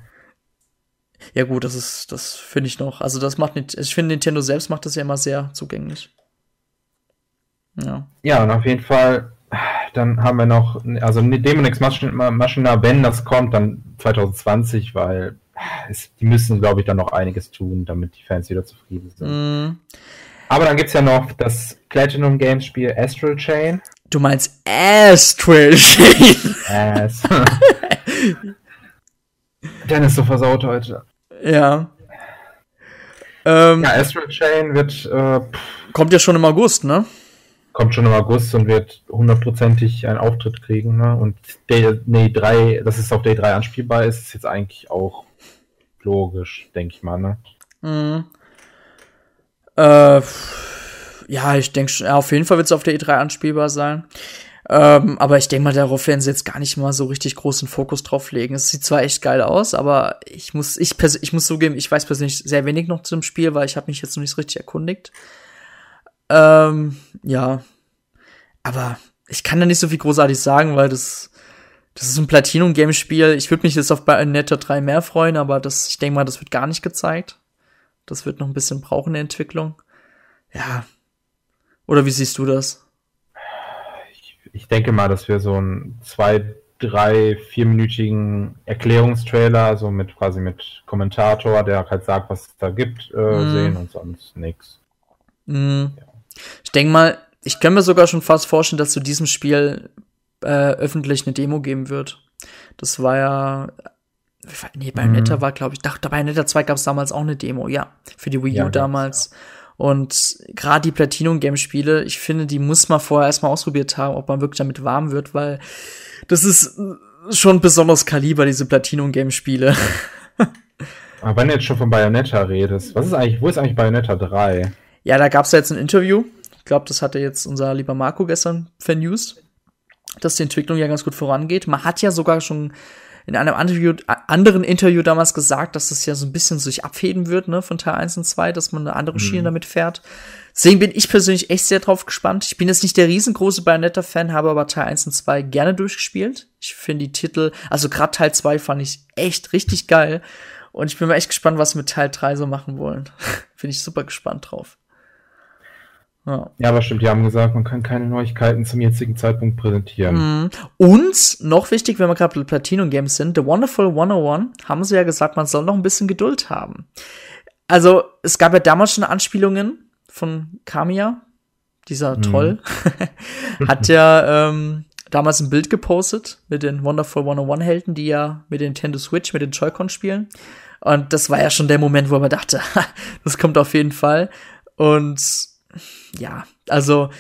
Ja gut, das ist, das finde ich noch. Also das macht nicht, ich finde Nintendo selbst macht das ja immer sehr zugänglich. Ja. Ja, und auf jeden Fall dann haben wir noch, also Demon X Machina, wenn das kommt, dann 2020, weil es, die müssen, glaube ich, dann noch einiges tun, damit die Fans wieder zufrieden sind. Mm. Aber dann gibt es ja noch das Platinum Games Spiel Astral Chain. Du meinst Astral Chain? Ass. Dennis so versaut heute. Ja. Ähm, ja, Astral Chain wird. Äh, kommt ja schon im August, ne? Kommt schon im August und wird hundertprozentig einen Auftritt kriegen. Ne? Und Day, nee, 3, dass es auf Day 3 anspielbar ist, ist jetzt eigentlich auch logisch, denke ich mal. Ne? Mhm. Äh, ja, ich denke, auf jeden Fall wird es auf der E3 anspielbar sein. Ähm, aber ich denke mal, darauf werden sie jetzt gar nicht mal so richtig großen Fokus drauf legen. Es sieht zwar echt geil aus, aber ich muss, ich, ich muss zugeben, ich weiß persönlich sehr wenig noch zum Spiel, weil ich habe mich jetzt noch nicht so richtig erkundigt. Ähm, ja. Aber ich kann da nicht so viel großartig sagen, weil das, das ist ein Platinum-Game-Spiel. Ich würde mich jetzt auf Bayonetta 3 mehr freuen, aber das, ich denke mal, das wird gar nicht gezeigt. Das wird noch ein bisschen brauchen, eine Entwicklung. Ja. Oder wie siehst du das? Ich, ich denke mal, dass wir so einen zwei, drei, vierminütigen Erklärungstrailer, so mit quasi mit Kommentator, der halt sagt, was es da gibt, äh, mm. sehen und sonst nix. Mm. Ja. Ich denke mal, ich kann mir sogar schon fast vorstellen, dass zu diesem Spiel äh, öffentlich eine Demo geben wird. Das war ja. Nee, Bayonetta mhm. war, glaube ich, dachte, Bayonetta 2 gab es damals auch eine Demo, ja. Für die Wii U ja, damals. Ja. Und gerade die Platinum-Game-Spiele, ich finde, die muss man vorher erstmal ausprobiert haben, ob man wirklich damit warm wird, weil das ist schon besonders Kaliber, diese Platinum-Game-Spiele. Aber wenn du jetzt schon von Bayonetta redest, was ist eigentlich, wo ist eigentlich Bayonetta 3? Ja, da gab es ja jetzt ein Interview. Ich glaube, das hatte jetzt unser lieber Marco gestern vernewst, dass die Entwicklung ja ganz gut vorangeht. Man hat ja sogar schon in einem Interview, anderen Interview damals gesagt, dass das ja so ein bisschen sich abheben wird, ne, von Teil 1 und 2, dass man eine andere Schiene mhm. damit fährt. Deswegen bin ich persönlich echt sehr drauf gespannt. Ich bin jetzt nicht der riesengroße Bayonetta-Fan, habe aber Teil 1 und 2 gerne durchgespielt. Ich finde die Titel, also gerade Teil 2 fand ich echt richtig geil. Und ich bin mal echt gespannt, was sie mit Teil 3 so machen wollen. finde ich super gespannt drauf. Ja. ja, aber stimmt, die haben gesagt, man kann keine Neuigkeiten zum jetzigen Zeitpunkt präsentieren. Mhm. Und noch wichtig, wenn wir gerade bei Platinum Games sind, The Wonderful 101 haben sie ja gesagt, man soll noch ein bisschen Geduld haben. Also, es gab ja damals schon Anspielungen von Kamiya, dieser mhm. Troll, hat ja ähm, damals ein Bild gepostet mit den Wonderful 101 Helden, die ja mit der Nintendo Switch, mit den Joy-Con spielen. Und das war ja schon der Moment, wo man dachte, das kommt auf jeden Fall. Und ja, also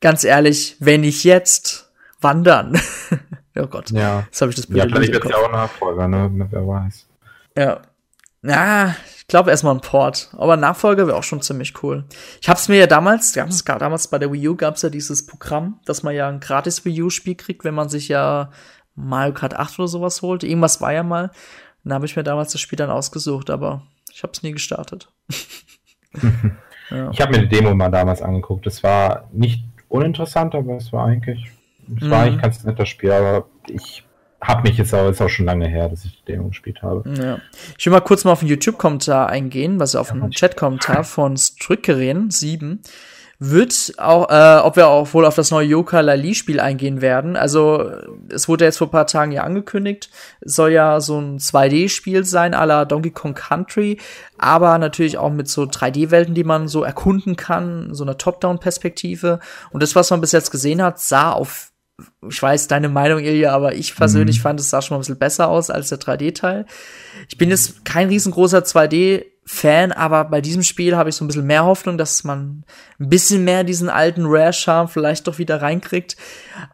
ganz ehrlich, wenn ich jetzt, wandern. oh Gott. Ja. Jetzt habe ich das Bild Ja, vielleicht wird ja auch Nachfolger, ne? Wer weiß. Ja. Ja, ich glaube erstmal ein Port. Aber Nachfolger wäre auch schon ziemlich cool. Ich habe es mir ja damals, damals, damals bei der Wii U gab es ja dieses Programm, dass man ja ein gratis Wii U-Spiel kriegt, wenn man sich ja Mario Kart 8 oder sowas holt. Irgendwas war ja mal. Dann habe ich mir damals das Spiel dann ausgesucht, aber ich habe es nie gestartet. Ja. Ich habe mir die Demo mal damals angeguckt. Es war nicht uninteressant, aber es war eigentlich, es mhm. war eigentlich ganz netter Spiel, aber ich habe mich jetzt auch, ist auch schon lange her, dass ich die Demo gespielt habe. Ja. Ich will mal kurz mal auf den YouTube-Kommentar eingehen, was auf ja, den Chat-Kommentar von Strückeren 7 wird auch, äh, ob wir auch wohl auf das neue Yoka Lali Spiel eingehen werden. Also es wurde jetzt vor ein paar Tagen ja angekündigt, es soll ja so ein 2D-Spiel sein, à la Donkey Kong Country, aber natürlich auch mit so 3D-Welten, die man so erkunden kann, so einer Top-Down-Perspektive. Und das, was man bis jetzt gesehen hat, sah auf ich weiß deine Meinung, Ilja, aber ich persönlich mhm. fand, es sah schon mal ein bisschen besser aus als der 3D-Teil. Ich bin jetzt kein riesengroßer 2D Fan, aber bei diesem Spiel habe ich so ein bisschen mehr Hoffnung, dass man ein bisschen mehr diesen alten Rare-Charme vielleicht doch wieder reinkriegt.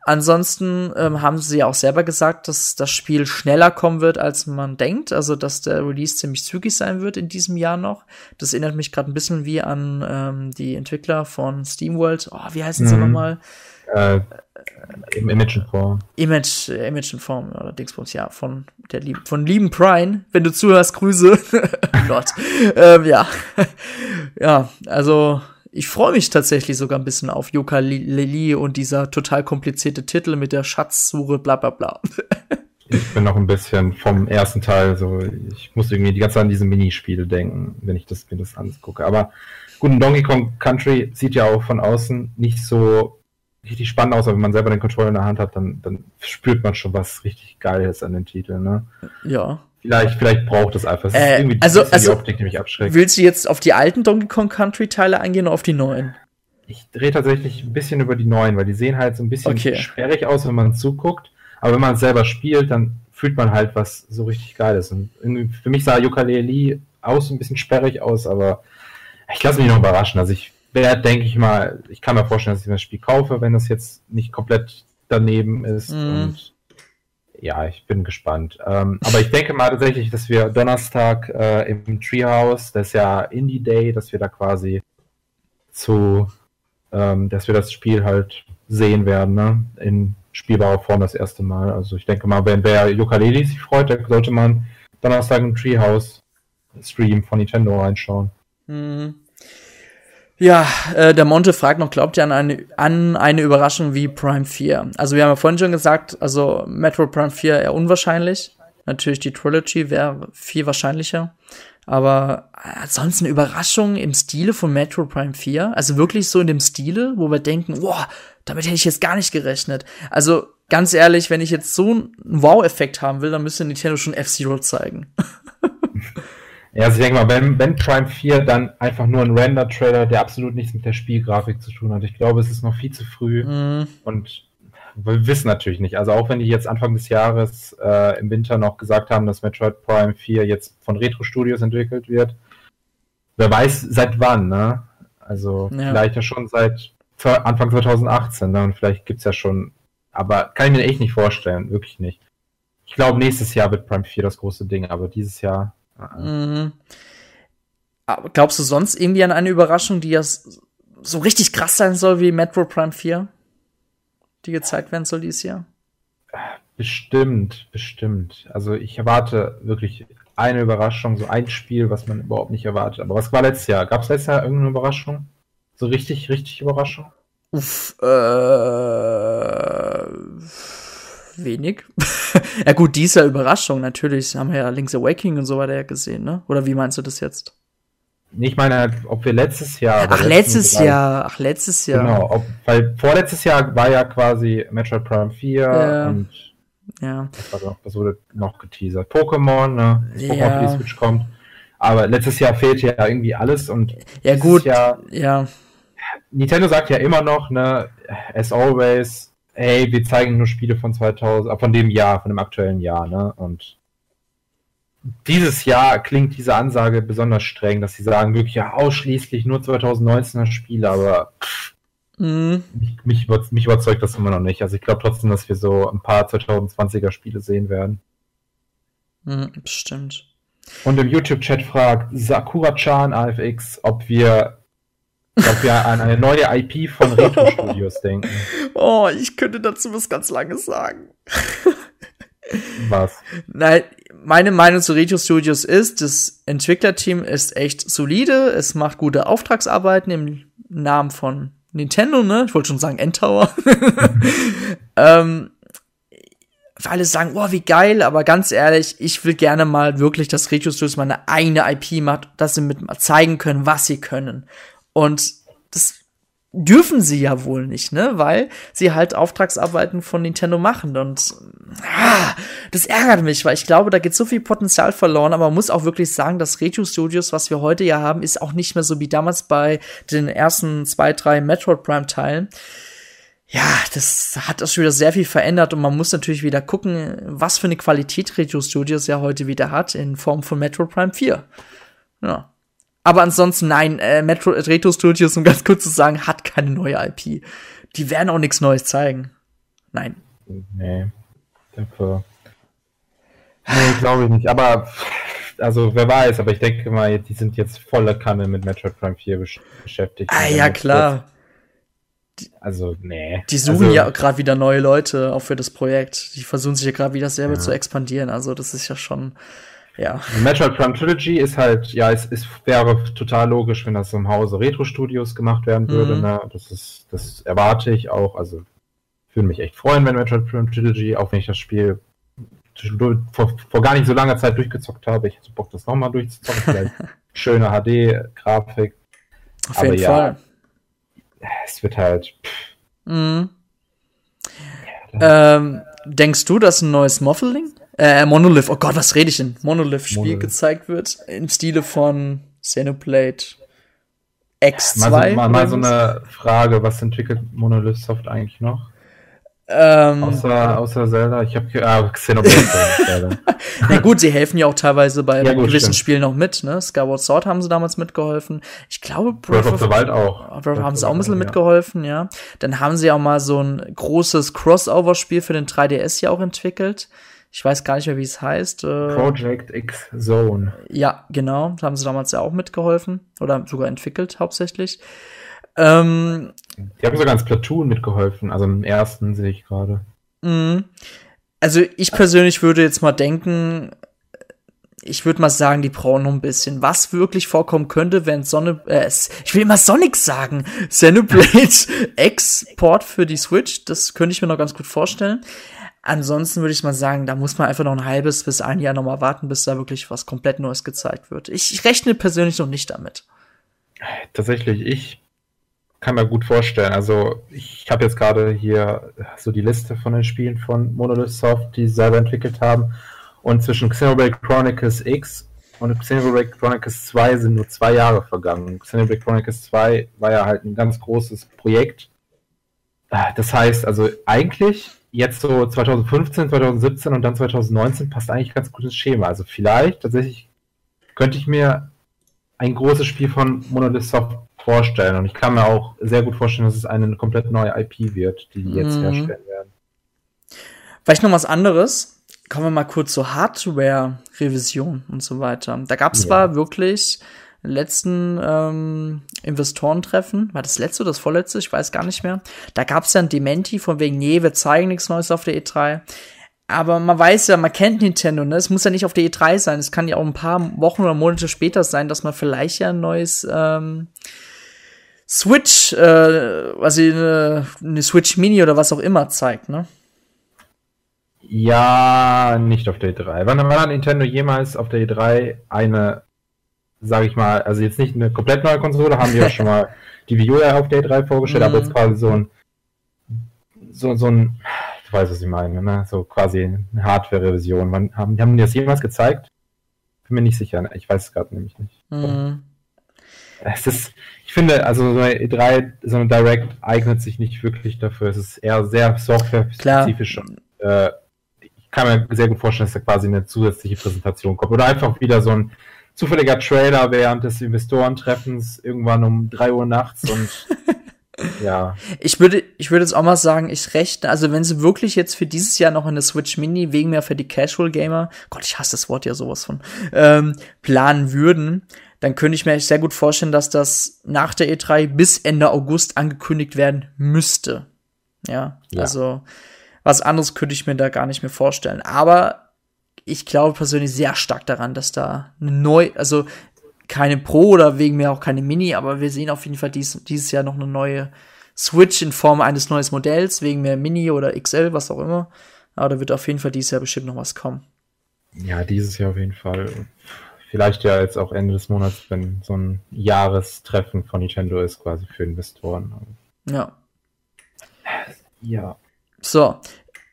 Ansonsten ähm, haben sie ja auch selber gesagt, dass das Spiel schneller kommen wird, als man denkt. Also, dass der Release ziemlich zügig sein wird in diesem Jahr noch. Das erinnert mich gerade ein bisschen wie an ähm, die Entwickler von SteamWorld. Oh, wie heißen sie mhm. nochmal? Äh, Im. Image, äh, Image-Form oder Dingsbums, ja, von der lieben, von lieben Prime. Wenn du zuhörst, Grüße. Gott. ähm, ja. ja, also ich freue mich tatsächlich sogar ein bisschen auf Yoka Lili und dieser total komplizierte Titel mit der Schatzsuche, bla bla bla. ich bin noch ein bisschen vom ersten Teil, so ich muss irgendwie die ganze Zeit an diese Minispiele denken, wenn ich das, mir das angucke. Aber gut, Donkey Kong Country sieht ja auch von außen nicht so richtig spannend aus, aber wenn man selber den Controller in der Hand hat, dann, dann spürt man schon was richtig Geiles an den Titeln, ne? Ja. Vielleicht, vielleicht braucht es einfach. Es äh, irgendwie also, also, die Optik, die mich abschreckt. Willst du jetzt auf die alten Donkey Kong Country Teile eingehen oder auf die neuen? Ich drehe tatsächlich ein bisschen über die neuen, weil die sehen halt so ein bisschen okay. sperrig aus, wenn man zuguckt. Aber wenn man es selber spielt, dann fühlt man halt, was so richtig geil ist. Und für mich sah Yooka-Laylee aus ein bisschen sperrig aus, aber ich lasse mich noch überraschen. Also ich werde, denke ich mal, ich kann mir vorstellen, dass ich das Spiel kaufe, wenn das jetzt nicht komplett daneben ist. Mm. Und ja, ich bin gespannt. Ähm, aber ich denke mal tatsächlich, dass wir Donnerstag äh, im Treehouse, das ist ja Indie Day, dass wir da quasi zu, ähm, dass wir das Spiel halt sehen werden, ne? In spielbarer Form das erste Mal. Also ich denke mal, wenn wer Yooka-Laylee sich freut, dann sollte man Donnerstag im Treehouse Stream von Nintendo reinschauen. Mhm. Ja, äh, der Monte fragt noch, glaubt ihr an eine, an eine Überraschung wie Prime 4? Also wir haben ja vorhin schon gesagt, also Metro Prime 4 eher unwahrscheinlich. Natürlich die Trilogy wäre viel wahrscheinlicher. Aber ansonsten Überraschung im Stile von Metro Prime 4. Also wirklich so in dem Stile, wo wir denken, boah, damit hätte ich jetzt gar nicht gerechnet. Also ganz ehrlich, wenn ich jetzt so einen Wow-Effekt haben will, dann müsste Nintendo schon F-Zero zeigen. Ja, also ich denke mal, wenn, wenn Prime 4, dann einfach nur ein Render-Trailer, der absolut nichts mit der Spielgrafik zu tun hat. Ich glaube, es ist noch viel zu früh mhm. und wir wissen natürlich nicht. Also auch wenn die jetzt Anfang des Jahres äh, im Winter noch gesagt haben, dass Metroid Prime 4 jetzt von Retro Studios entwickelt wird, wer weiß seit wann, ne? Also ja. vielleicht ja schon seit Anfang 2018, ne? Und vielleicht gibt's ja schon, aber kann ich mir echt nicht vorstellen, wirklich nicht. Ich glaube, nächstes Jahr wird Prime 4 das große Ding, aber dieses Jahr Mhm. Aber glaubst du sonst irgendwie an eine Überraschung, die ja so richtig krass sein soll wie Metro Prime 4? Die gezeigt werden soll dieses Jahr? Bestimmt, bestimmt. Also ich erwarte wirklich eine Überraschung, so ein Spiel, was man überhaupt nicht erwartet. Aber was war letztes Jahr? Gab es letztes Jahr irgendeine Überraschung? So richtig, richtig Überraschung? Uff, äh wenig. ja gut, dieser Überraschung natürlich. Haben wir ja Link's Awakening und so weiter ja gesehen, ne? Oder wie meinst du das jetzt? Ich meine, ob wir letztes Jahr. Ach, letztes Jahr. Ach, letztes Jahr. Genau, ob, weil vorletztes Jahr war ja quasi Metroid Prime 4 ja. und. Ja. Das, wurde noch geteasert. Pokémon, ne? Pokémon ja. die Switch kommt. Aber letztes Jahr fehlte ja irgendwie alles und. Ja, gut. Jahr, ja. Nintendo sagt ja immer noch, ne? As always, hey, wir zeigen nur Spiele von 2000, äh, von dem Jahr, von dem aktuellen Jahr, ne? Und dieses Jahr klingt diese Ansage besonders streng, dass sie sagen wirklich ja ausschließlich nur 2019er Spiele, aber mhm. mich, mich, mich, überzeugt das immer noch nicht. Also ich glaube trotzdem, dass wir so ein paar 2020er Spiele sehen werden. Mhm, bestimmt. Und im YouTube-Chat fragt Sakura-chan AFX, ob wir ob wir an eine neue IP von Retro Studios denken. Oh, ich könnte dazu was ganz Langes sagen. Was? Nein, meine Meinung zu Retro Studios ist, das Entwicklerteam ist echt solide, es macht gute Auftragsarbeiten im Namen von Nintendo, ne? Ich wollte schon sagen Endtower. ähm, alle sagen, oh, wie geil, aber ganz ehrlich, ich will gerne mal wirklich, dass Retro Studios mal eine eigene IP macht, dass sie mit mal zeigen können, was sie können. Und das dürfen sie ja wohl nicht, ne? Weil sie halt Auftragsarbeiten von Nintendo machen. Und ah, das ärgert mich, weil ich glaube, da geht so viel Potenzial verloren. Aber man muss auch wirklich sagen, dass Retro Studios, was wir heute ja haben, ist auch nicht mehr so wie damals bei den ersten zwei, drei Metroid Prime Teilen. Ja, das hat das schon wieder sehr viel verändert und man muss natürlich wieder gucken, was für eine Qualität Retro Studios ja heute wieder hat in Form von Metroid Prime 4. Ja. Aber ansonsten, nein, äh, Metro Retro Studios, um ganz kurz zu sagen, hat keine neue IP. Die werden auch nichts Neues zeigen. Nein. Nee. Dafür. Nee, glaube ich nicht. Aber, also, wer weiß, aber ich denke mal, die sind jetzt volle Kanne mit Metroid Prime 4 besch beschäftigt. Ah, ja, klar. also, nee. Die suchen also, ja gerade wieder neue Leute auch für das Projekt. Die versuchen sich ja gerade wieder selber ja. zu expandieren. Also, das ist ja schon, ja. Metroid Prime Trilogy ist halt, ja, es, es wäre total logisch, wenn das im Hause Retro Studios gemacht werden würde. Mhm. Ne? Das ist, das erwarte ich auch. Also, würde mich echt freuen, wenn Metroid Prime Trilogy, auch wenn ich das Spiel vor, vor gar nicht so langer Zeit durchgezockt habe. Ich hätte Bock, das nochmal durchzuzocken. Vielleicht schöne HD-Grafik. Auf Aber jeden ja, Fall. Es wird halt. Mhm. Ja, ähm, denkst du, dass ein neues Moffeling? Äh, Monolith, oh Gott, was rede ich denn? Monolith-Spiel Monolith. gezeigt wird im Stile von Xenoblade X2. Mal so, mal, mal so eine Frage, was entwickelt Monolith Soft eigentlich noch? Ähm, außer, außer Zelda, ich habe ah, Xenoblade. Na gut, sie helfen ja auch teilweise bei ja, gut, gewissen stimmt. Spielen noch mit, ne? Skyward Sword haben sie damals mitgeholfen. Ich glaube, Breath, Breath of the Wild auch. Breath haben sie auch ein bisschen ja. mitgeholfen, ja. Dann haben sie auch mal so ein großes Crossover-Spiel für den 3DS ja auch entwickelt. Ich weiß gar nicht mehr, wie es heißt. Äh, Project X Zone. Ja, genau. Da haben sie damals ja auch mitgeholfen. Oder sogar entwickelt, hauptsächlich. Ähm, die haben sogar ins Platoon mitgeholfen, also im ersten sehe ich gerade. Mhm. Also ich persönlich würde jetzt mal denken, ich würde mal sagen, die brauchen noch ein bisschen. Was wirklich vorkommen könnte, wenn Sonne, äh, ich will immer Sonic sagen, Xenoblade Export für die Switch, das könnte ich mir noch ganz gut vorstellen. Ansonsten würde ich mal sagen, da muss man einfach noch ein halbes bis ein Jahr noch mal warten, bis da wirklich was komplett Neues gezeigt wird. Ich, ich rechne persönlich noch nicht damit. Tatsächlich, ich kann mir gut vorstellen. Also ich habe jetzt gerade hier so die Liste von den Spielen von Monolith Soft, die sie selber entwickelt haben. Und zwischen Xenoblade Chronicles X und Xenoblade Chronicles 2 sind nur zwei Jahre vergangen. Xenoblade Chronicles 2 war ja halt ein ganz großes Projekt. Das heißt, also eigentlich jetzt so 2015, 2017 und dann 2019 passt eigentlich ganz gutes Schema. Also vielleicht tatsächlich könnte ich mir ein großes Spiel von Monolith Soft vorstellen. Und ich kann mir auch sehr gut vorstellen, dass es eine komplett neue IP wird, die die jetzt mhm. herstellen werden. Vielleicht noch was anderes. Kommen wir mal kurz zur Hardware-Revision und so weiter. Da gab es ja. zwar wirklich letzten ähm, Investorentreffen, war das letzte oder das vorletzte, ich weiß gar nicht mehr. Da gab es ja ein Dementi von wegen, nee, wir zeigen nichts Neues auf der E3. Aber man weiß ja, man kennt Nintendo, ne? Es muss ja nicht auf der E3 sein. Es kann ja auch ein paar Wochen oder Monate später sein, dass man vielleicht ja ein neues ähm, Switch, äh, was eine, eine Switch Mini oder was auch immer zeigt, ne? Ja, nicht auf der E3. Wann, hat Nintendo jemals auf der E3 eine, sag ich mal, also jetzt nicht eine komplett neue Konsole, haben die ja schon mal die Wii U auf der E3 vorgestellt, aber jetzt mhm. quasi so ein, so, so ein, du weißt, was ich meine, ne? So quasi eine Hardware-Revision. Wann haben, haben die das jemals gezeigt? Bin mir nicht sicher, ich weiß es gerade nämlich nicht. Mhm. Es ist, ich finde, also so eine E3, so eine Direct eignet sich nicht wirklich dafür. Es ist eher sehr software-spezifisch. Äh, ich kann mir sehr gut vorstellen, dass da quasi eine zusätzliche Präsentation kommt. Oder einfach wieder so ein zufälliger Trailer während des Investorentreffens irgendwann um drei Uhr nachts und ja. Ich würde, ich würde jetzt auch mal sagen, ich rechne, also wenn sie wirklich jetzt für dieses Jahr noch eine Switch Mini wegen mehr für die Casual Gamer, Gott, ich hasse das Wort ja sowas von, ähm, planen würden, dann könnte ich mir sehr gut vorstellen, dass das nach der E3 bis Ende August angekündigt werden müsste. Ja, ja, also was anderes könnte ich mir da gar nicht mehr vorstellen. Aber ich glaube persönlich sehr stark daran, dass da eine neu, also keine Pro oder wegen mir auch keine Mini, aber wir sehen auf jeden Fall dies, dieses Jahr noch eine neue Switch in Form eines neuen Modells, wegen mehr Mini oder XL, was auch immer. Aber da wird auf jeden Fall dieses Jahr bestimmt noch was kommen. Ja, dieses Jahr auf jeden Fall. Vielleicht ja jetzt auch Ende des Monats, wenn so ein Jahrestreffen von Nintendo ist, quasi für Investoren. Ja. Ja. So.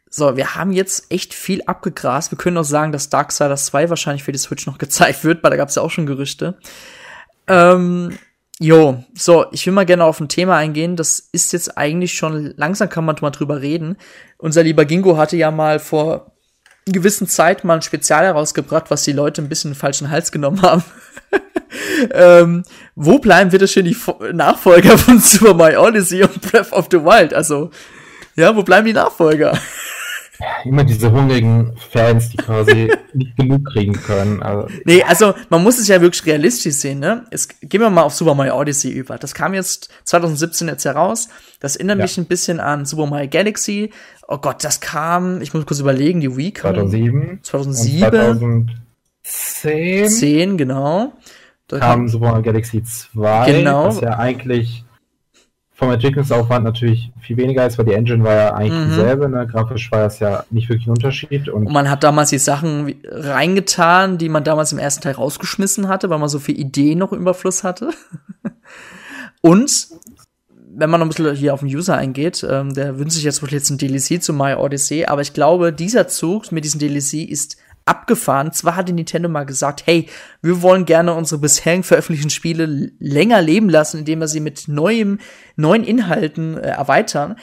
So, wir haben jetzt echt viel abgegrast. Wir können auch sagen, dass Darksiders 2 wahrscheinlich für die Switch noch gezeigt wird, weil da gab es ja auch schon Gerüchte. Ähm, jo, so, ich will mal gerne auf ein Thema eingehen. Das ist jetzt eigentlich schon, langsam kann man mal drüber reden. Unser lieber Gingo hatte ja mal vor gewissen Zeit mal ein Spezial herausgebracht, was die Leute ein bisschen in den falschen Hals genommen haben. ähm, wo bleiben bitte schön die Nachfolger von Super Mario Odyssey und Breath of the Wild? Also, ja, wo bleiben die Nachfolger? Immer diese hungrigen Fans, die quasi nicht genug kriegen können. Also, nee, also man muss es ja wirklich realistisch sehen, ne? Es, gehen wir mal auf Super Mario Odyssey über. Das kam jetzt 2017 jetzt heraus. Das erinnert ja. mich ein bisschen an Super Mario Galaxy. Oh Gott, das kam, ich muss kurz überlegen, die Wii kam 2007. 2007. 2010. 10, genau. Da kam Super Mario Galaxy 2, genau. was ja eigentlich vom Entwicklungsaufwand natürlich viel weniger ist, weil die Engine war ja eigentlich mhm. dieselbe. Ne? Grafisch war das ja nicht wirklich ein Unterschied. Und, und, man hat damals die Sachen reingetan, die man damals im ersten Teil rausgeschmissen hatte, weil man so viel Ideen noch im Überfluss hatte. und wenn man noch ein bisschen hier auf den User eingeht, ähm, der wünscht sich jetzt wohl jetzt ein DLC zu My Odyssey, aber ich glaube, dieser Zug mit diesem DLC ist abgefahren. Zwar hatte Nintendo mal gesagt, hey, wir wollen gerne unsere bisherigen veröffentlichten Spiele länger leben lassen, indem wir sie mit neuem, neuen Inhalten äh, erweitern.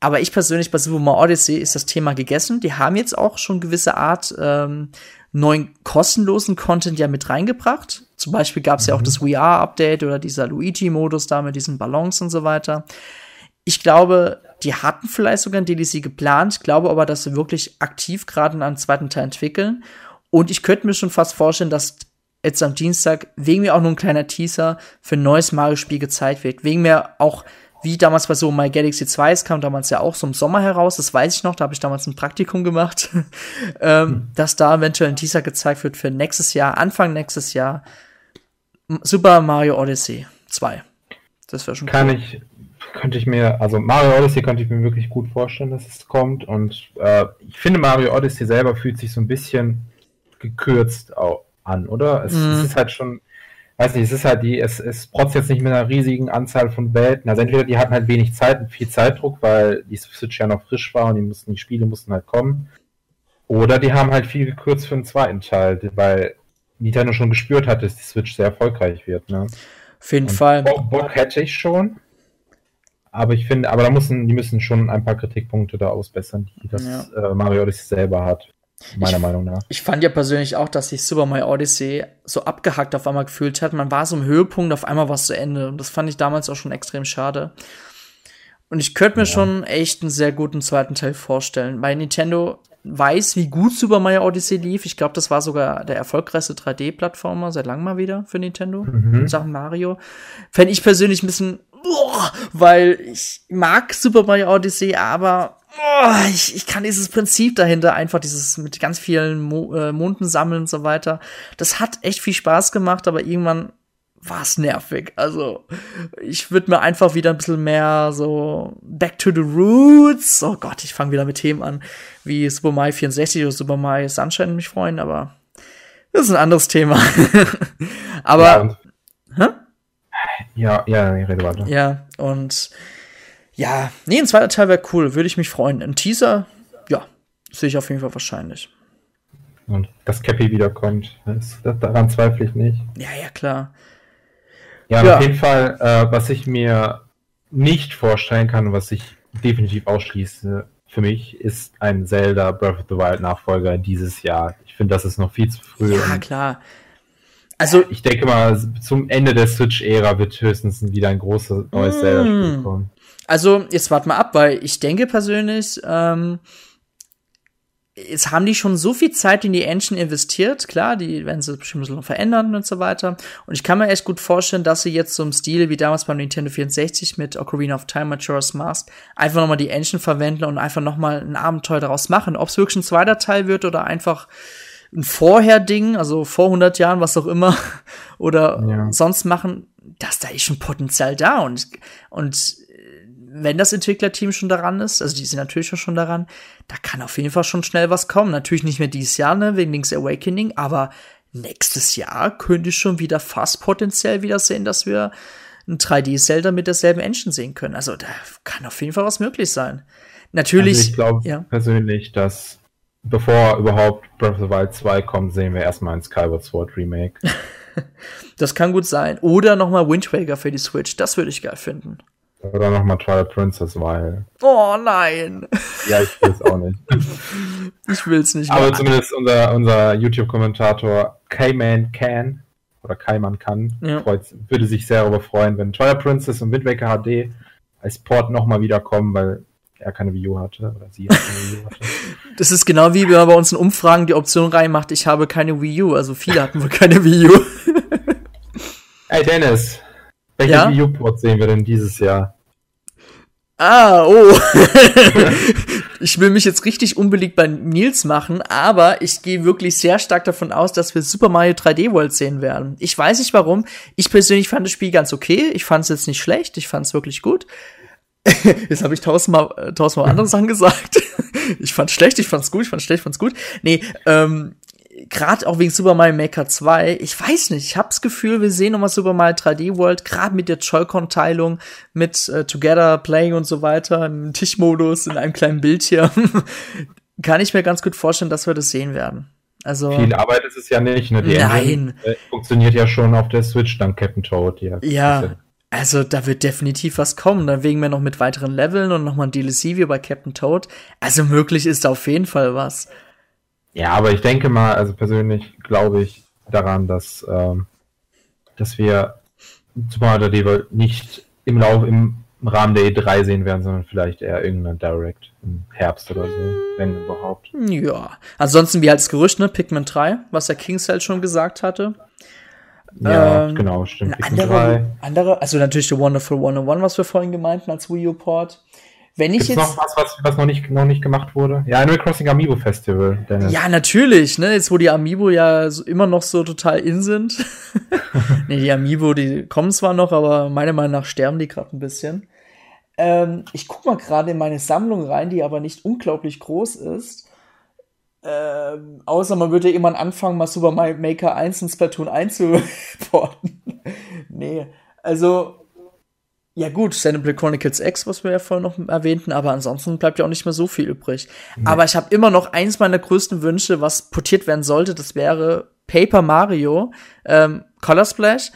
Aber ich persönlich bei Super Mario Odyssey ist das Thema gegessen. Die haben jetzt auch schon gewisse Art ähm, neuen kostenlosen Content ja mit reingebracht. Zum Beispiel gab es mhm. ja auch mhm. das VR-Update oder dieser Luigi-Modus da mit diesen Ballons und so weiter. Ich glaube, die hatten vielleicht sogar ein DLC geplant, glaube aber, dass sie wirklich aktiv gerade einen zweiten Teil entwickeln. Und ich könnte mir schon fast vorstellen, dass jetzt am Dienstag wegen mir auch nur ein kleiner Teaser für ein neues Mario-Spiel gezeigt wird. Wegen mir auch, wie damals bei so My Galaxy 2, es kam damals ja auch so im Sommer heraus, das weiß ich noch, da habe ich damals ein Praktikum gemacht, ähm, hm. dass da eventuell ein Teaser gezeigt wird für nächstes Jahr, Anfang nächstes Jahr, Super Mario Odyssey 2. Das wäre schon Kann cool. ich könnte ich mir, also Mario Odyssey könnte ich mir wirklich gut vorstellen, dass es kommt. Und äh, ich finde, Mario Odyssey selber fühlt sich so ein bisschen gekürzt auch an, oder? Es, mm. es, ist halt schon, weiß nicht, es ist halt die, es, es protzt jetzt nicht mit einer riesigen Anzahl von Welten. Also entweder die hatten halt wenig Zeit und viel Zeitdruck, weil die Switch ja noch frisch war und die mussten, die Spiele mussten halt kommen. Oder die haben halt viel gekürzt für den zweiten Teil, weil Nintendo schon gespürt hat, dass die Switch sehr erfolgreich wird. Ne? Auf jeden und Fall. Bock, Bock hätte ich schon. Aber ich finde, aber da müssen, die müssen schon ein paar Kritikpunkte da ausbessern, die das ja. äh, Mario Odyssey selber hat. Meiner ich, Meinung nach. Ich fand ja persönlich auch, dass sich Super Mario Odyssey so abgehackt auf einmal gefühlt hat. Man war so im Höhepunkt, auf einmal war es zu Ende. Und das fand ich damals auch schon extrem schade. Und ich könnte mir ja. schon echt einen sehr guten zweiten Teil vorstellen. Weil Nintendo weiß, wie gut Super Mario Odyssey lief. Ich glaube, das war sogar der erfolgreichste 3D-Plattformer seit langem mal wieder für Nintendo mhm. in Sachen Mario. Fände ich persönlich ein bisschen boah, weil ich mag Super Mario Odyssey, aber boah, ich, ich kann dieses Prinzip dahinter einfach, dieses mit ganz vielen Mo äh, Monden sammeln und so weiter, das hat echt viel Spaß gemacht, aber irgendwann war es nervig. Also, ich würde mir einfach wieder ein bisschen mehr so Back to the Roots. Oh Gott, ich fange wieder mit Themen an, wie Super Mario 64 oder Super Mario Sunshine mich freuen, aber das ist ein anderes Thema. aber. Ja, hä? Ja, ja, ich rede weiter. Ja, und ja, nee, ein zweiter Teil wäre cool, würde ich mich freuen. Ein Teaser, ja, sehe ich auf jeden Fall wahrscheinlich. Und dass Cappy wiederkommt, das, das, daran zweifle ich nicht. Ja, ja, klar. Ja, ja. auf jeden Fall, äh, was ich mir nicht vorstellen kann, was ich definitiv ausschließe für mich, ist ein Zelda Breath of the Wild Nachfolger dieses Jahr. Ich finde, das ist noch viel zu früh. Ja, klar. Also ich denke mal, zum Ende der Switch-Ära wird höchstens wieder ein großes neues mm. Zelda-Spiel kommen. Also jetzt warte mal ab, weil ich denke persönlich, ähm, jetzt haben die schon so viel Zeit in die Engine investiert. Klar, die werden sie bestimmt noch verändern und so weiter. Und ich kann mir echt gut vorstellen, dass sie jetzt so im Stil wie damals beim Nintendo 64 mit Ocarina of Time, Majora's Mask einfach nochmal die Engine verwenden und einfach nochmal ein Abenteuer daraus machen. Ob es wirklich ein zweiter Teil wird oder einfach ein Vorher-Ding, also vor 100 Jahren, was auch immer, oder ja. sonst machen, dass da ist schon Potenzial da und, und wenn das Entwicklerteam schon daran ist, also die sind natürlich schon daran, da kann auf jeden Fall schon schnell was kommen. Natürlich nicht mehr dieses Jahr, ne, wegen Link's Awakening, aber nächstes Jahr könnte ich schon wieder fast potenziell wieder sehen, dass wir ein 3D-Zelda mit derselben Engine sehen können. Also da kann auf jeden Fall was möglich sein. Natürlich. Also ich glaube ja. persönlich, dass bevor überhaupt Breath of the Wild 2 kommt, sehen wir erstmal ein Skyward Sword Remake. das kann gut sein. Oder nochmal Wind Waker für die Switch. Das würde ich geil finden. Oder nochmal Twilight Princess, weil. Oh nein! Ja, ich will es auch nicht. ich will es nicht. Aber mehr. zumindest unser, unser YouTube-Kommentator Kayman Can oder Kaiman kann, ja. freut, würde sich sehr darüber freuen, wenn Twilight Princess und Wind Waker HD als Port nochmal wiederkommen, weil er keine Wii U hatte oder sie keine Wii U hatte. Das ist genau wie wenn man bei uns in Umfragen die Option reinmacht, ich habe keine Wii U. Also viele hatten wohl keine Wii U. Ey Dennis, welche Ja? Wii U-Ports sehen wir denn dieses Jahr? Ah, oh. ich will mich jetzt richtig unbeliebt bei Nils machen, aber ich gehe wirklich sehr stark davon aus, dass wir Super Mario 3D World sehen werden. Ich weiß nicht warum. Ich persönlich fand das Spiel ganz okay. Ich fand es jetzt nicht schlecht. Ich fand es wirklich gut. Jetzt habe ich tausendmal, äh, tausendmal andere Sachen gesagt. Ich fand's schlecht, ich fand's gut, ich fand's schlecht, ich fand's gut. Nee, ähm, gerade auch wegen Super Mario Maker 2, ich weiß nicht, ich hab's Gefühl, wir sehen nochmal Super Mario 3D World, gerade mit der Joy-Con-Teilung, mit äh, Together Playing und so weiter, im Tischmodus, in einem kleinen Bildschirm. Kann ich mir ganz gut vorstellen, dass wir das sehen werden. Also, Viel Arbeit ist es ja nicht, ne? Die Nein. Engine, äh, funktioniert ja schon auf der Switch dank Captain Toad. Ja, ja, also da wird definitiv was kommen. Dann wegen wir noch mit weiteren Leveln und nochmal ein DLC wie bei Captain Toad. Also möglich ist da auf jeden Fall was. Ja, aber ich denke mal, also persönlich glaube ich daran, dass, ähm, dass wir Super Mario 3D World nicht im Lauf, im Rahmen der E3 sehen werden, sondern vielleicht eher irgendein Direct im Herbst oder so, wenn überhaupt. Ja. Ansonsten wie das Gerücht, ne? Pikmin 3, was der Kingcell schon gesagt hatte. Ja, Ähm, genau, stimmt. Andere, andere, also natürlich The Wonderful 101, was wir vorhin gemeinten als Wii U-Port. Wenn ich Gibt's jetzt. noch was, was, was noch, nicht, noch nicht gemacht wurde? Ja, Animal Crossing Amiibo Festival, Dennis. Ja, natürlich, ne? Jetzt, wo die Amiibo ja so, immer noch so total in sind. nee, die Amiibo, die kommen zwar noch, aber meiner Meinung nach sterben die gerade ein bisschen. Ähm, ich guck mal gerade in meine Sammlung rein, die aber nicht unglaublich groß ist. Ähm, außer man würde irgendwann anfangen, mal Super Mario Maker 1 und Splatoon 1 zu porten. nee, also ja gut, Xenoblade Chronicles X, was wir ja vorhin noch erwähnten, aber ansonsten bleibt ja auch nicht mehr so viel übrig. Aber ich habe immer noch eins meiner größten Wünsche, was portiert werden sollte, das wäre Paper Mario, ähm, Color Splash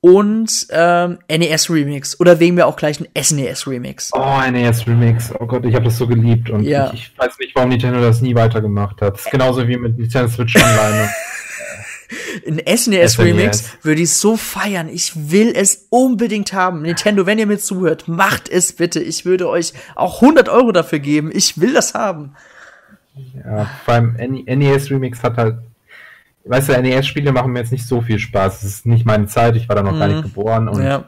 und ähm, NES Remix. Oder wegen mir auch gleich ein SNES Remix. Oh, NES Remix. Oh Gott, ich habe das so geliebt und Ja. ich, ich weiß nicht, warum Nintendo das nie weitergemacht hat. Das ist genauso wie mit Nintendo Switch Online. Ein SNES SNES. Remix würde ich so feiern. Ich will es unbedingt haben. Nintendo, wenn ihr mir zuhört, macht es bitte. Ich würde euch auch 100 Euro dafür geben. Ich will das haben. ja, vor allem NES Remix hat halt, weißt du, NES-Spiele machen mir jetzt nicht so viel Spaß. Es ist nicht meine Zeit, ich war da noch gar Mhm. nicht geboren. Und, Ja.